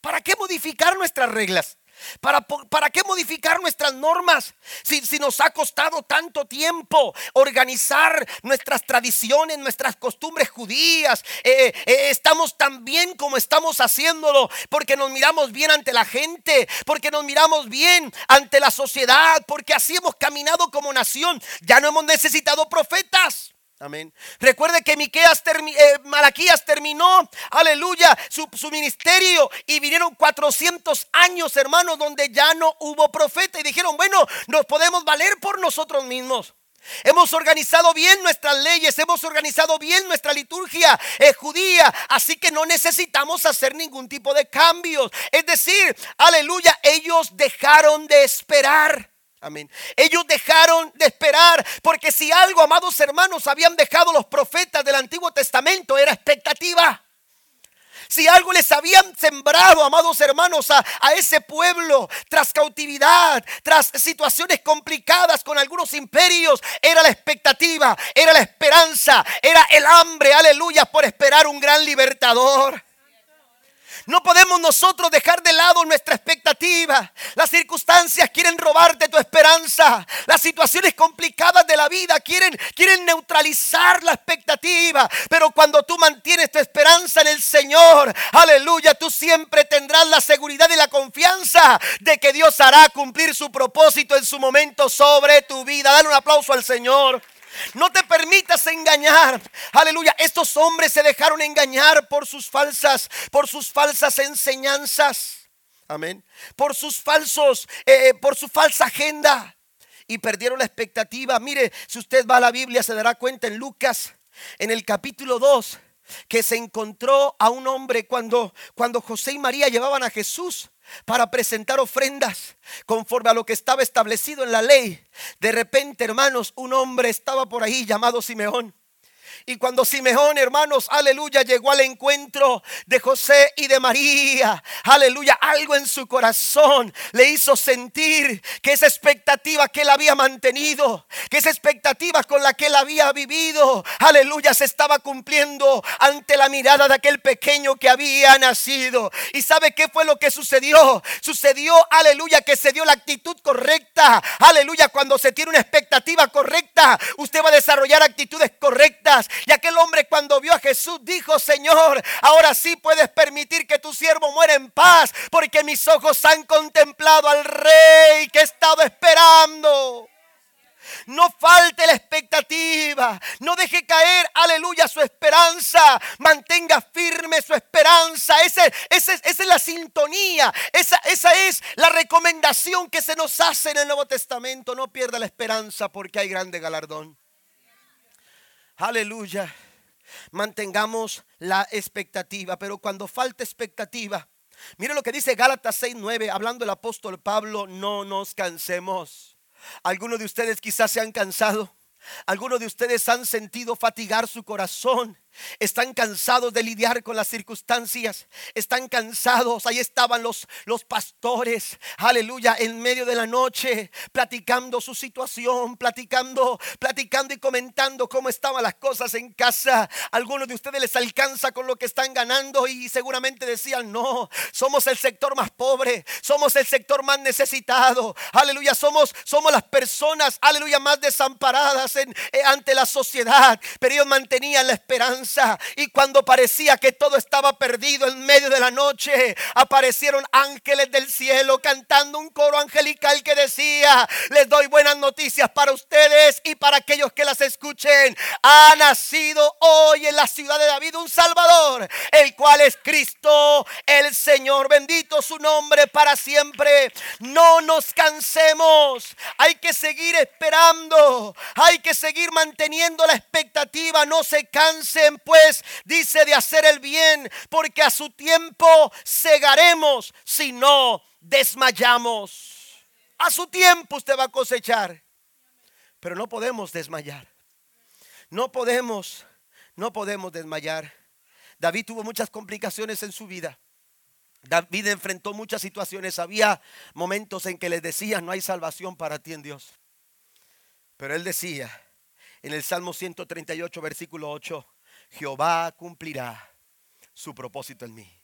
¿Para qué modificar nuestras reglas? ¿Para, ¿Para, qué modificar nuestras normas? Si, si, nos ha costado tanto tiempo organizar nuestras tradiciones, nuestras costumbres judías, eh, eh, estamos tan bien como estamos haciéndolo, porque nos miramos bien ante la gente, porque nos miramos bien ante la sociedad, porque así hemos caminado como nación. Ya no hemos necesitado profetas. Amén. Recuerde que Miqueas eh, Malaquías terminó, aleluya, su, su, ministerio y vinieron 400 años, hermanos, donde ya no hubo profeta y dijeron, bueno, nos podemos valer por nosotros mismos. Hemos organizado bien nuestras leyes, hemos organizado bien nuestra liturgia eh, judía, así que no necesitamos hacer ningún tipo de cambios. Es decir, aleluya, ellos dejaron de esperar. Amén. Ellos dejaron de esperar, porque si algo, amados hermanos, habían dejado los profetas del Antiguo Testamento, era expectativa. Si algo les habían sembrado, amados hermanos, a, a, ese pueblo tras cautividad, tras situaciones complicadas con algunos imperios, era la expectativa, era la esperanza, era el hambre, aleluya, por esperar un gran libertador. No podemos nosotros dejar de lado nuestra expectativa. Las circunstancias quieren robarte tu esperanza. Las situaciones complicadas de la vida quieren, quieren neutralizar la expectativa. Pero cuando tú mantienes tu esperanza en el Señor, aleluya, tú siempre tendrás la seguridad y la confianza de que Dios hará cumplir su propósito en su momento sobre tu vida. Dale un aplauso al Señor. No te permitas engañar. Aleluya. Estos hombres se dejaron engañar por sus falsas, por sus falsas enseñanzas. Amén. Por sus falsos, eh, por su falsa agenda. Y perdieron la expectativa. Mire, si usted va a la Biblia se dará cuenta en Lucas, en el capítulo 2, que se encontró a un hombre cuando, cuando José y María llevaban a Jesús para presentar ofrendas conforme a lo que estaba establecido en la ley. De repente, hermanos, un hombre estaba por ahí llamado Simeón. Y cuando Simeón, hermanos, aleluya, llegó al encuentro de José y de María, aleluya, algo en su corazón le hizo sentir que esa expectativa que él había mantenido, que esa expectativa con la que él había vivido, aleluya, se estaba cumpliendo ante la mirada de aquel pequeño que había nacido. ¿Y sabe qué fue lo que sucedió? Sucedió, aleluya, que se dio la actitud correcta. Aleluya, cuando se tiene una expectativa correcta, usted va a desarrollar actitudes correctas. Y aquel hombre cuando vio a Jesús dijo, Señor, ahora sí puedes permitir que tu siervo muera en paz, porque mis ojos han contemplado al rey que he estado esperando. No falte la expectativa. No deje caer, aleluya, su esperanza. Mantenga firme su esperanza. Esa, esa, esa es la sintonía. Esa, esa es la recomendación que se nos hace en el Nuevo Testamento. No pierda la esperanza porque hay grande galardón. Aleluya. Mantengamos la expectativa, pero cuando falta expectativa, mire lo que dice Gálatas 6:9, hablando el apóstol Pablo, no nos cansemos. Algunos de ustedes quizás se han cansado. Algunos de ustedes han sentido fatigar su corazón están cansados de lidiar con las circunstancias. Están cansados. Ahí estaban los, los pastores, aleluya, en medio de la noche, platicando su situación, platicando, platicando y comentando cómo estaban las cosas en casa. Algunos de ustedes les alcanza con lo que están ganando y seguramente decían, no, somos el sector más pobre, somos el sector más necesitado. Aleluya, somos, somos las personas, aleluya, más desamparadas eh, ante la sociedad. Pero ellos mantenían la esperanza y cuando parecía que todo estaba perdido en medio de la noche, aparecieron ángeles del cielo cantando un coro angelical que decía, les doy buenas noticias para ustedes y para aquellos que las escuchen. Ha nacido hoy en la ciudad de David un Salvador, el cual es Cristo el Señor. Bendito su nombre para siempre. No nos cansemos. Hay que seguir esperando. Hay que seguir manteniendo la expectativa. No se pues dice de hacer el bien, porque a su tiempo cegaremos si no desmayamos. A su tiempo usted va a cosechar, pero no podemos desmayar. No podemos, no podemos desmayar. David tuvo muchas complicaciones en su vida. David enfrentó muchas situaciones. Había momentos en que le decía, no hay salvación para ti en Dios. Pero él decía en el Salmo 138, versículo 8, Jehová cumplirá su propósito en mí.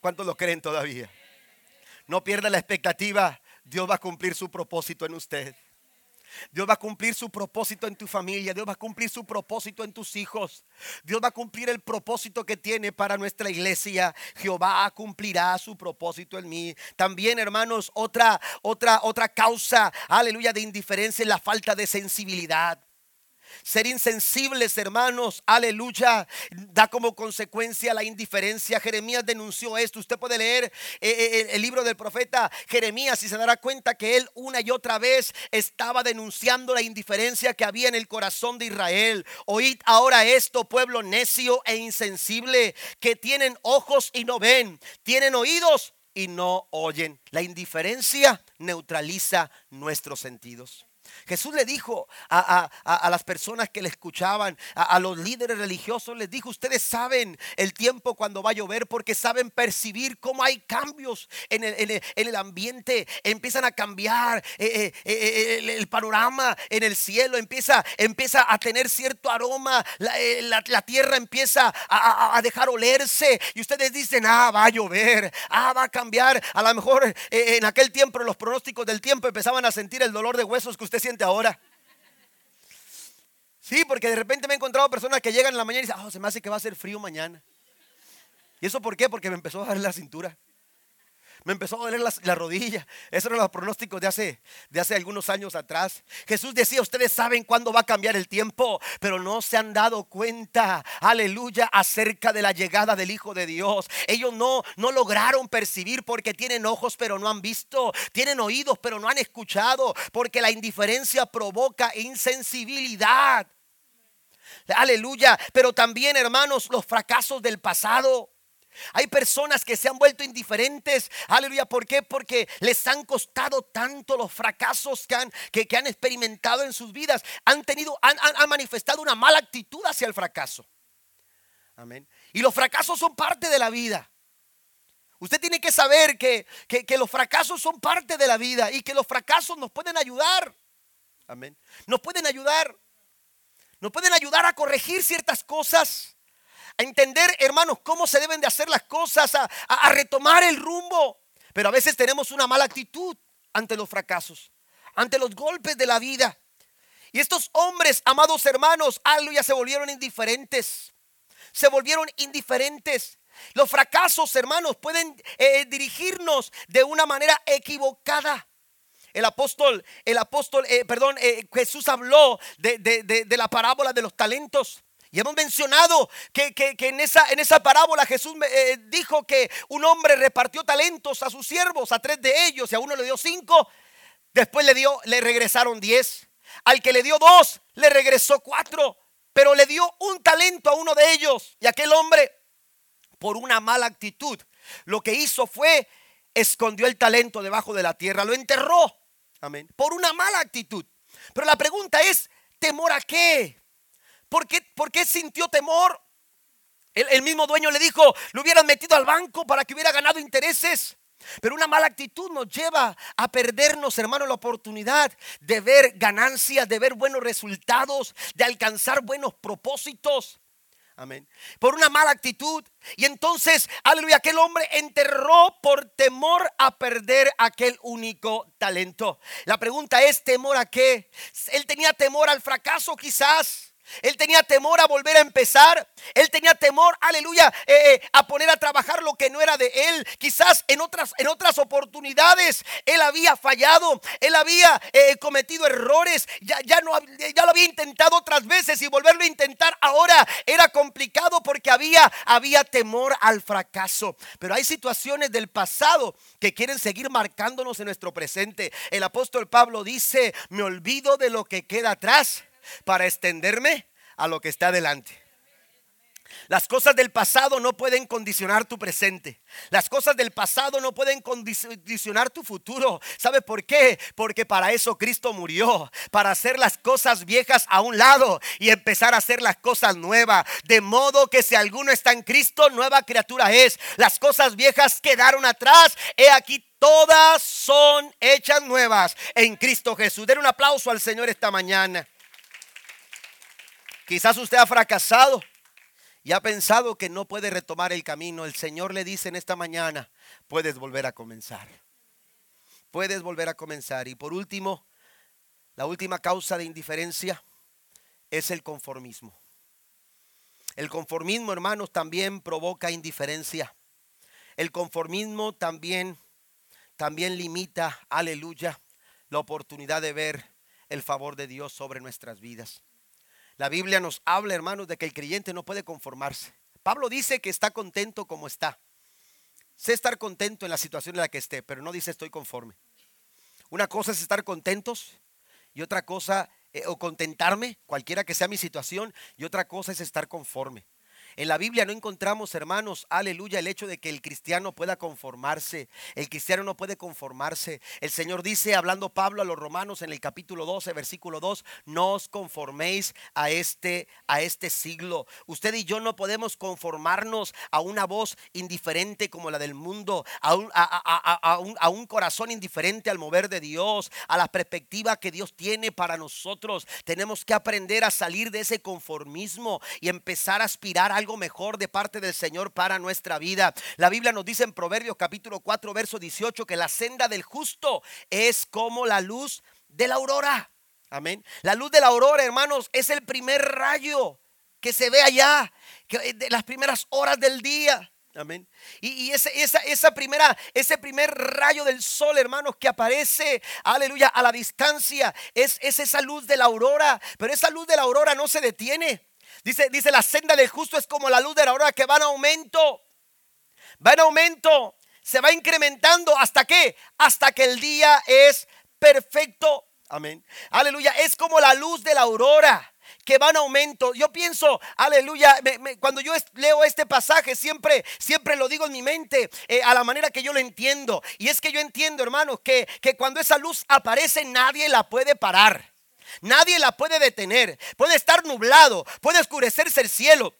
¿Cuántos lo creen todavía? No pierda la expectativa. Dios va a cumplir su propósito en usted. Dios va a cumplir su propósito en tu familia. Dios va a cumplir su propósito en tus hijos. Dios va a cumplir el propósito que tiene para nuestra iglesia. Jehová cumplirá su propósito en mí. También, hermanos, otra otra otra causa, aleluya, de indiferencia es la falta de sensibilidad. Ser insensibles, hermanos, aleluya, da como consecuencia la indiferencia. Jeremías denunció esto. Usted puede leer eh, eh, el libro del profeta Jeremías y se dará cuenta que él una y otra vez estaba denunciando la indiferencia que había en el corazón de Israel. Oíd ahora esto, pueblo necio e insensible, que tienen ojos y no ven, tienen oídos y no oyen. La indiferencia neutraliza nuestros sentidos. Jesús le dijo a, las personas que le escuchaban, a, los líderes religiosos, les dijo, ustedes saben el tiempo cuando va a llover porque saben percibir cómo hay cambios en el, ambiente, empiezan a cambiar eh, eh, eh, el, panorama en el cielo, empieza, empieza a tener cierto aroma, la, tierra empieza a, a, dejar olerse y ustedes dicen, ah, va a llover, ah, va a cambiar. A lo mejor en aquel tiempo, los pronósticos del tiempo empezaban a sentir el dolor de huesos que usted siente ahora. Sí, porque de repente me he encontrado personas que llegan en la mañana y dicen, oh, se me hace que va a ser frío mañana. ¿Y eso por qué? Porque me empezó a dar la cintura me empezó a doler la, rodilla. Esos eran los pronósticos de hace, de hace algunos años atrás. Jesús decía, ustedes saben cuándo va a cambiar el tiempo, pero no se han dado cuenta, aleluya, acerca de la llegada del Hijo de Dios. Ellos no, no lograron percibir porque tienen ojos pero no han visto, tienen oídos pero no han escuchado, porque la indiferencia provoca insensibilidad. Aleluya, pero también hermanos, los fracasos del pasado Hay personas que se han vuelto indiferentes. Aleluya. ¿Por qué? Porque les han costado tanto los fracasos que han, que, han experimentado en sus vidas. Han tenido, han, han manifestado una mala actitud hacia el fracaso. Amén. Y los fracasos son parte de la vida. Usted tiene que saber que, que, los fracasos son parte de la vida y que los fracasos nos pueden ayudar. Amén. Nos pueden ayudar. Nos pueden ayudar a corregir ciertas cosas a entender, hermanos, cómo se deben de hacer las cosas, a, retomar el rumbo. Pero a veces tenemos una mala actitud ante los fracasos, ante los golpes de la vida. Y estos hombres, amados hermanos, ya se volvieron indiferentes. Se volvieron indiferentes. Los fracasos, hermanos, pueden eh, dirigirnos de una manera equivocada. El apóstol, el apóstol, eh, perdón, eh, Jesús habló de, de la parábola de los talentos. Y hemos mencionado que, en, esa, en, esa, parábola Jesús eh, dijo que un hombre repartió talentos a sus siervos, a tres de ellos, y a uno le dio cinco. Después le dio, le regresaron diez. Al que le dio dos, le regresó cuatro. Pero le dio un talento a uno de ellos. Y aquel hombre, por una mala actitud, lo que hizo fue escondió el talento debajo de la tierra, lo enterró. Amén. Por una mala actitud. Pero la pregunta es, ¿temor a qué? ¿Por qué, sintió temor? El, mismo dueño le dijo, lo hubieran metido al banco para que hubiera ganado intereses. Pero una mala actitud nos lleva a perdernos, hermano, la oportunidad de ver ganancias, de ver buenos resultados, de alcanzar buenos propósitos. Amén. Por una mala actitud. Y entonces, aleluya, aquel hombre enterró por temor a perder aquel único talento. La pregunta es, ¿temor a qué? Él tenía temor al fracaso quizás. Él tenía temor a volver a empezar. Él tenía temor, aleluya, eh, eh, a poner a trabajar lo que no era de él. Quizás en otras, en otras oportunidades él había fallado. Él había eh, cometido errores. Ya, ya, no, ya lo había intentado otras veces y volverlo a intentar ahora era complicado porque había, había temor al fracaso. Pero hay situaciones del pasado que quieren seguir marcándonos en nuestro presente. El apóstol Pablo dice, me olvido de lo que queda atrás para extenderme a lo que está adelante. Las cosas del pasado no pueden condicionar tu presente. Las cosas del pasado no pueden condicionar tu futuro. ¿Sabe por qué? Porque para eso Cristo murió. Para hacer las cosas viejas a un lado y empezar a hacer las cosas nuevas. De modo que si alguno está en Cristo, nueva criatura es. Las cosas viejas quedaron atrás. He aquí todas son hechas nuevas en Cristo Jesús. Den un aplauso al Señor esta mañana. Quizás usted ha fracasado y ha pensado que no puede retomar el camino. El Señor le dice en esta mañana, puedes volver a comenzar. Puedes volver a comenzar. Y por último, la última causa de indiferencia es el conformismo. El conformismo, hermanos, también provoca indiferencia. El conformismo también, también limita, aleluya, la oportunidad de ver el favor de Dios sobre nuestras vidas. La Biblia nos habla, hermanos, de que el creyente no puede conformarse. Pablo dice que está contento como está. Sé estar contento en la situación en la que esté, pero no dice estoy conforme. Una cosa es estar contentos y otra cosa, eh, o contentarme, cualquiera que sea mi situación, y otra cosa es estar conforme. En la Biblia no encontramos, hermanos, aleluya, el hecho de que el cristiano pueda conformarse. El cristiano no puede conformarse. El Señor dice, hablando Pablo a los romanos en el capítulo 12, versículo 2, no os conforméis a este, a este siglo. Usted y yo no podemos conformarnos a una voz indiferente como la del mundo, a un, a, un, corazón indiferente al mover de Dios, a la perspectiva que Dios tiene para nosotros. Tenemos que aprender a salir de ese conformismo y empezar a aspirar a algo mejor de parte del Señor para nuestra vida. La Biblia nos dice en Proverbios capítulo 4, verso 18 que la senda del justo es como la luz de la aurora. Amén. La luz de la aurora, hermanos, es el primer rayo que se ve allá, que de las primeras horas del día. Amén. Y, esa, esa, primera, ese primer rayo del sol, hermanos, que aparece, aleluya, a la distancia, es esa luz de la aurora. Pero esa luz de la aurora no se detiene. Dice, dice, la senda del justo es como la luz de la aurora que va en aumento. Va en aumento. Se va incrementando. ¿Hasta qué? Hasta que el día es perfecto. Amén. Aleluya. Es como la luz de la aurora. que va en aumento. Yo pienso, aleluya, cuando yo leo este pasaje, siempre, siempre lo digo en mi mente, eh, a la manera que yo lo entiendo. Y es que yo entiendo, hermanos, que, que cuando esa luz aparece, nadie la puede parar. Nadie la puede detener. Puede estar nublado, puede oscurecerse el cielo.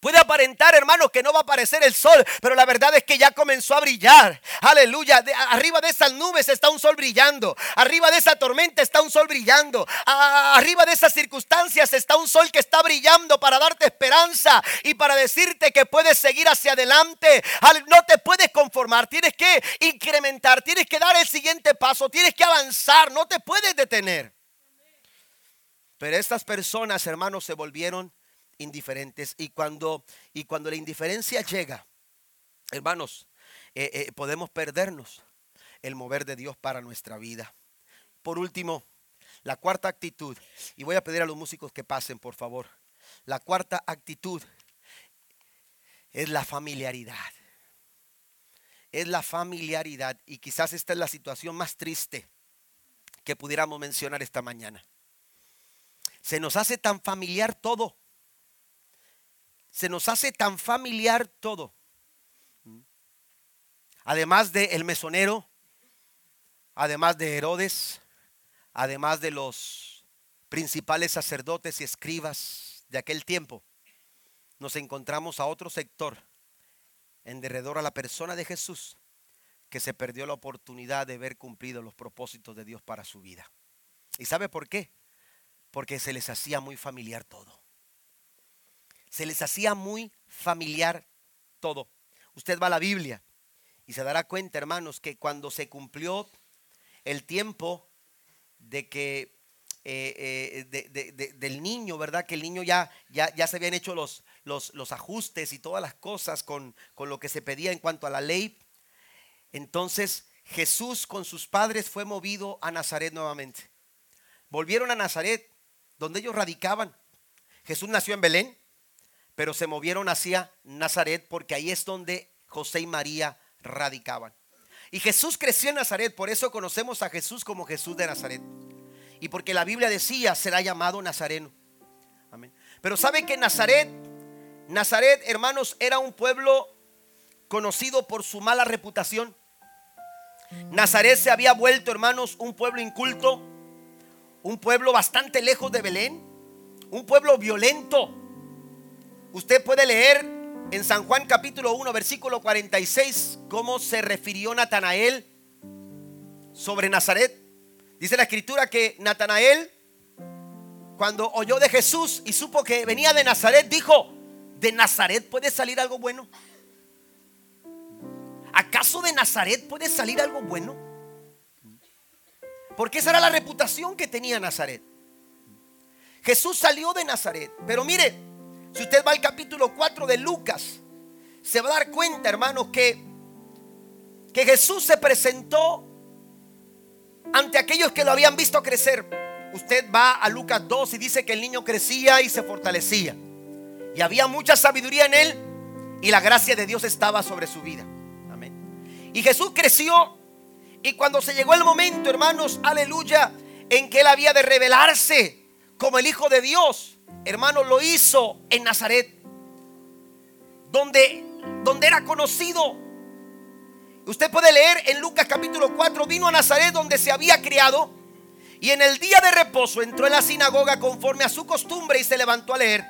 Puede aparentar, hermano, que no va a aparecer el sol, pero la verdad es que ya comenzó a brillar. Aleluya. arriba de esas nubes está un sol brillando. Arriba de esa tormenta está un sol brillando. arriba de esas circunstancias está un sol que está brillando para darte esperanza y para decirte que puedes seguir hacia adelante. No te puedes conformar. Tienes que incrementar. Tienes que dar el siguiente paso. Tienes que avanzar. No te puedes detener. Pero estas personas, hermanos, se volvieron indiferentes. Y cuando, y cuando la indiferencia llega, hermanos, eh, eh, podemos perdernos el mover de Dios para nuestra vida. Por último, la cuarta actitud, y voy a pedir a los músicos que pasen, por favor. La cuarta actitud es la familiaridad. Es la familiaridad. Y quizás esta es la situación más triste que pudiéramos mencionar esta mañana. Se nos hace tan familiar todo se nos hace tan familiar todo. Además de el mesonero, además de Herodes, además de los principales sacerdotes y escribas de aquel tiempo, nos encontramos a otro sector en derredor a la persona de Jesús que se perdió la oportunidad de ver cumplido los propósitos de Dios para su vida. ¿Y sabe por qué? Porque se les hacía muy familiar todo se les hacía muy familiar todo. Usted va a la Biblia y se dará cuenta, hermanos, que cuando se cumplió el tiempo de que eh, eh, del niño, ¿verdad? Que el niño ya, ya, ya se habían hecho los, los, los ajustes y todas las cosas con, con lo que se pedía en cuanto a la ley. Entonces Jesús con sus padres fue movido a Nazaret nuevamente. Volvieron a Nazaret, donde ellos radicaban. Jesús nació en Belén, pero se movieron hacia Nazaret porque ahí es donde José y María radicaban. Y Jesús creció en Nazaret, por eso conocemos a Jesús como Jesús de Nazaret. Y porque la Biblia decía, será llamado Nazareno. Amén. Pero sabe que Nazaret, Nazaret, hermanos, era un pueblo conocido por su mala reputación. Nazaret se había vuelto, hermanos, un pueblo inculto, un pueblo bastante lejos de Belén, un pueblo violento, Usted puede leer en San Juan capítulo 1, versículo 46, cómo se refirió Natanael sobre Nazaret. Dice la escritura que Natanael, cuando oyó de Jesús y supo que venía de Nazaret, dijo, ¿de Nazaret puede salir algo bueno? ¿Acaso de Nazaret puede salir algo bueno? Porque esa era la reputación que tenía Nazaret. Jesús salió de Nazaret, pero mire, si usted va al capítulo 4 de Lucas, se va a dar cuenta, hermanos, que, que Jesús se presentó ante aquellos que lo habían visto crecer. Usted va a Lucas 2 y dice que el niño crecía y se fortalecía. Y había mucha sabiduría en él y la gracia de Dios estaba sobre su vida. Amén. Y Jesús creció y cuando se llegó el momento, hermanos, aleluya, en que él había de revelarse como el Hijo de Dios, hermano, lo hizo en Nazaret, donde, donde era conocido. Usted puede leer en Lucas capítulo 4, vino a Nazaret donde se había criado y en el día de reposo entró en la sinagoga conforme a su costumbre y se levantó a leer.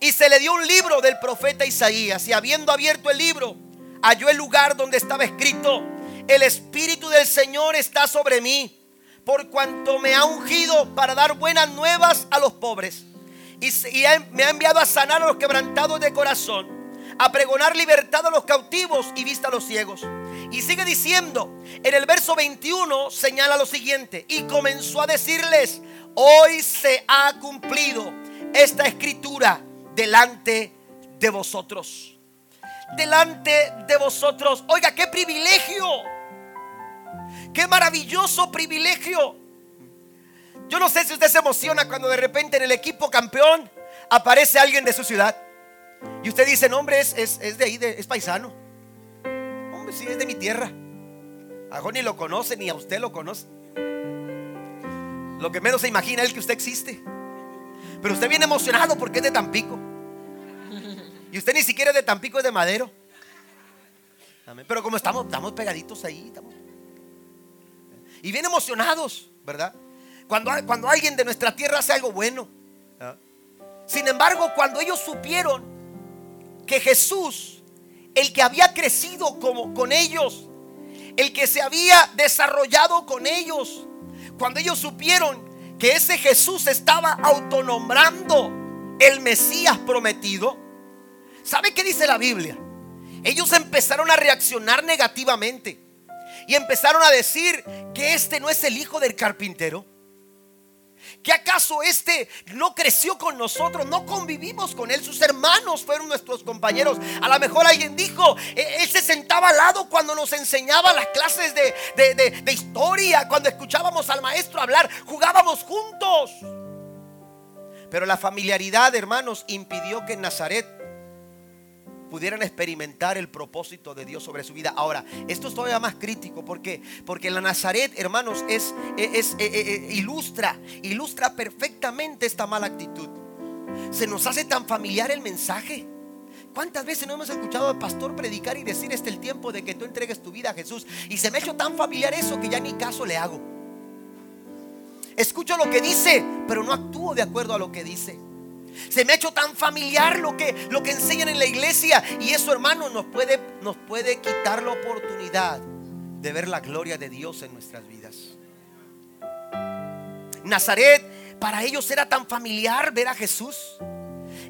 Y se le dio un libro del profeta Isaías y habiendo abierto el libro, halló el lugar donde estaba escrito, el Espíritu del Señor está sobre mí, por cuanto me ha ungido para dar buenas nuevas a los pobres y, me ha enviado a sanar a los quebrantados de corazón, a pregonar libertad a los cautivos y vista a los ciegos. Y sigue diciendo, en el verso 21 señala lo siguiente, y comenzó a decirles, hoy se ha cumplido esta escritura delante de vosotros. Delante de vosotros. Oiga, qué privilegio. Qué maravilloso privilegio yo no sé si usted se emociona cuando de repente en el equipo campeón aparece alguien de su ciudad. Y usted dice, no, hombre, es, de ahí, es paisano. Hombre, sí, es de mi tierra. A ni lo conoce, ni a usted lo conoce. Lo que menos se imagina es que usted existe. Pero usted viene emocionado porque es de Tampico. Y usted ni siquiera es de Tampico, es de Madero. Pero como estamos, estamos pegaditos ahí. Y bien emocionados, ¿verdad? Cuando, cuando alguien de nuestra tierra hace algo bueno. Sin embargo, cuando ellos supieron que Jesús, el que había crecido como con ellos, el que se había desarrollado con ellos, cuando ellos supieron que ese Jesús estaba autonombrando el Mesías prometido, ¿sabe qué dice la Biblia? Ellos empezaron a reaccionar negativamente y empezaron a decir que este no es el hijo del carpintero. ¿Que acaso este no creció con nosotros? No convivimos con él. Sus hermanos fueron nuestros compañeros. A lo mejor alguien dijo, e-, él se sentaba al lado cuando nos enseñaba las clases de, de historia, cuando escuchábamos al maestro hablar, jugábamos juntos. Pero la familiaridad, hermanos, impidió que en Nazaret pudieran experimentar el propósito de Dios sobre su vida. Ahora, esto es todavía más crítico porque porque la Nazaret, hermanos, es, eh, eh, eh, ilustra ilustra perfectamente esta mala actitud. Se nos hace tan familiar el mensaje. ¿Cuántas veces no hemos escuchado al pastor predicar y decir este el tiempo de que tú entregues tu vida a Jesús? Y se me ha hecho tan familiar eso que ya ni caso le hago. Escucho lo que dice, pero no actúo de acuerdo a lo que dice. Se me ha hecho tan familiar lo que, lo que enseñan en la iglesia. Y eso, hermano, nos puede, nos puede quitar la oportunidad de ver la gloria de Dios en nuestras vidas. Nazaret, para ellos era tan familiar ver a Jesús.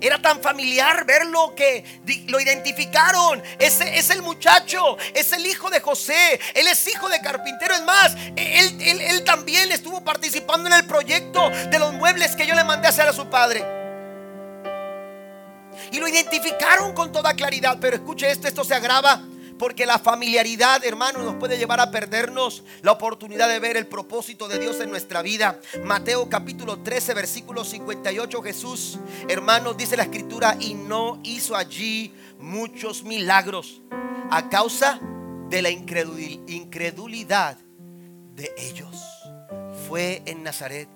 Era tan familiar verlo que lo identificaron. Ese es el muchacho, es el hijo de José. Él es hijo de carpintero. Es más, él, él, él también estuvo participando en el proyecto de los muebles que yo le mandé a hacer a su padre. Y lo identificaron con toda claridad. Pero escuche esto, esto se agrava. Porque la familiaridad, hermano, nos puede llevar a perdernos la oportunidad de ver el propósito de Dios en nuestra vida. Mateo capítulo 13, versículo 58, Jesús, hermanos, dice la escritura, y no hizo allí muchos milagros a causa de la incredulidad de ellos. Fue en Nazaret.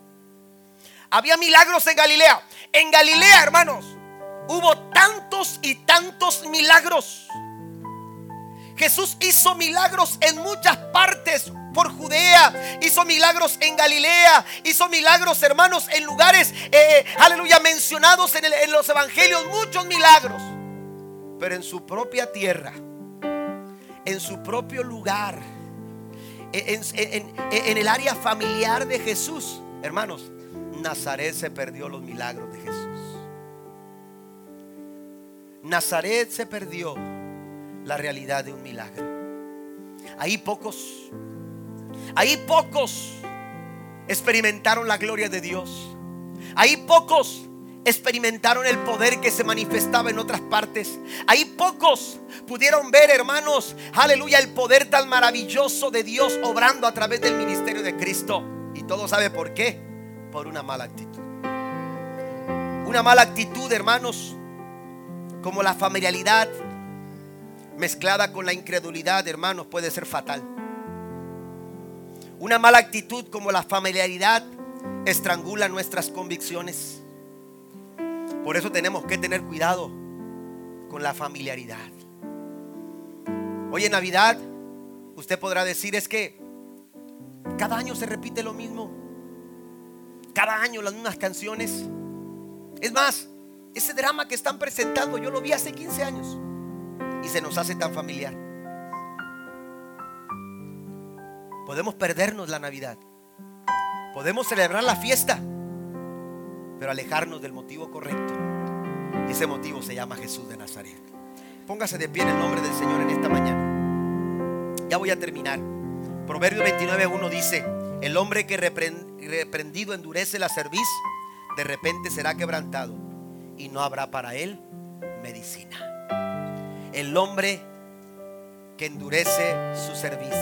Había milagros en Galilea. En Galilea, hermanos, hubo tantos y tantos milagros. Jesús hizo milagros en muchas partes por Judea, hizo milagros en Galilea, hizo milagros, hermanos, en lugares, eh, aleluya, mencionados en, los evangelios, muchos milagros. Pero en su propia tierra, en su propio lugar, en, en, el área familiar de Jesús, hermanos, Nazaret se perdió los milagros de Jesús. Nazaret se perdió la realidad de un milagro. Ahí pocos, ahí pocos experimentaron la gloria de Dios. Ahí pocos experimentaron el poder que se manifestaba en otras partes. Ahí pocos pudieron ver, hermanos, aleluya, el poder tan maravilloso de Dios obrando a través del ministerio de Cristo. Y todo sabe por qué. Por una mala actitud. Una mala actitud, hermanos, como la familiaridad mezclada con la incredulidad, hermanos, puede ser fatal. Una mala actitud como la familiaridad estrangula nuestras convicciones. Por eso tenemos que tener cuidado con la familiaridad. Hoy en Navidad usted podrá decir es que cada año se repite lo mismo. Cada año las mismas canciones. Es más, ese drama que están presentando, yo lo vi hace 15 años y se nos hace tan familiar. Podemos perdernos la Navidad. Podemos celebrar la fiesta, pero alejarnos del motivo correcto. Ese motivo se llama Jesús de Nazaret. Póngase de pie en el nombre del Señor en esta mañana. Ya voy a terminar. Proverbio 29.1 dice, el hombre que reprendido endurece la cerviz, de repente será quebrantado y no habrá para él medicina. El hombre que endurece su servicio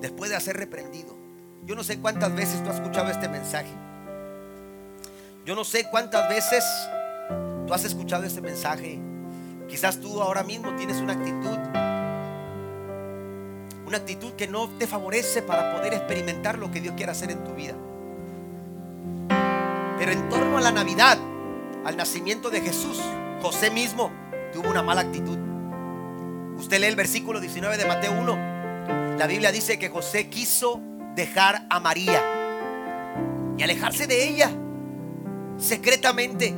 después de ser reprendido. Yo no sé cuántas veces tú has escuchado este mensaje. Yo no sé cuántas veces tú has escuchado este mensaje. Quizás tú ahora mismo tienes una actitud, una actitud que no te favorece para poder experimentar lo que Dios quiere hacer en tu vida. Pero en torno a la Navidad, al nacimiento de Jesús, José mismo tuvo una mala actitud. Usted lee el versículo 19 de Mateo 1. La Biblia dice que José quiso dejar a María y alejarse de ella secretamente.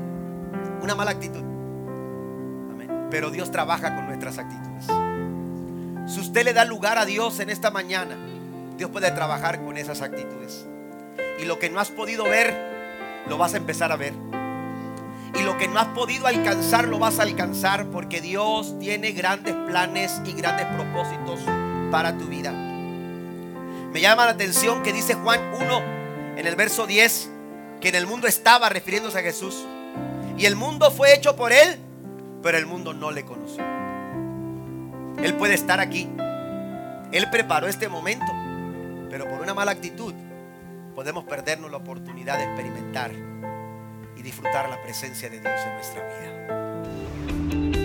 Una mala actitud. Pero Dios trabaja con nuestras actitudes. Si usted le da lugar a Dios en esta mañana, Dios puede trabajar con esas actitudes. Y lo que no has podido ver, lo vas a empezar a ver. Y lo que no has podido alcanzar, lo vas a alcanzar porque Dios tiene grandes planes y grandes propósitos para tu vida. Me llama la atención que dice Juan 1 en el verso 10 que en el mundo estaba refiriéndose a Jesús. Y el mundo fue hecho por él, pero el mundo no le conoció. Él puede estar aquí. Él preparó este momento, pero por una mala actitud podemos perdernos la oportunidad de experimentar y disfrutar la presencia de Dios en nuestra vida.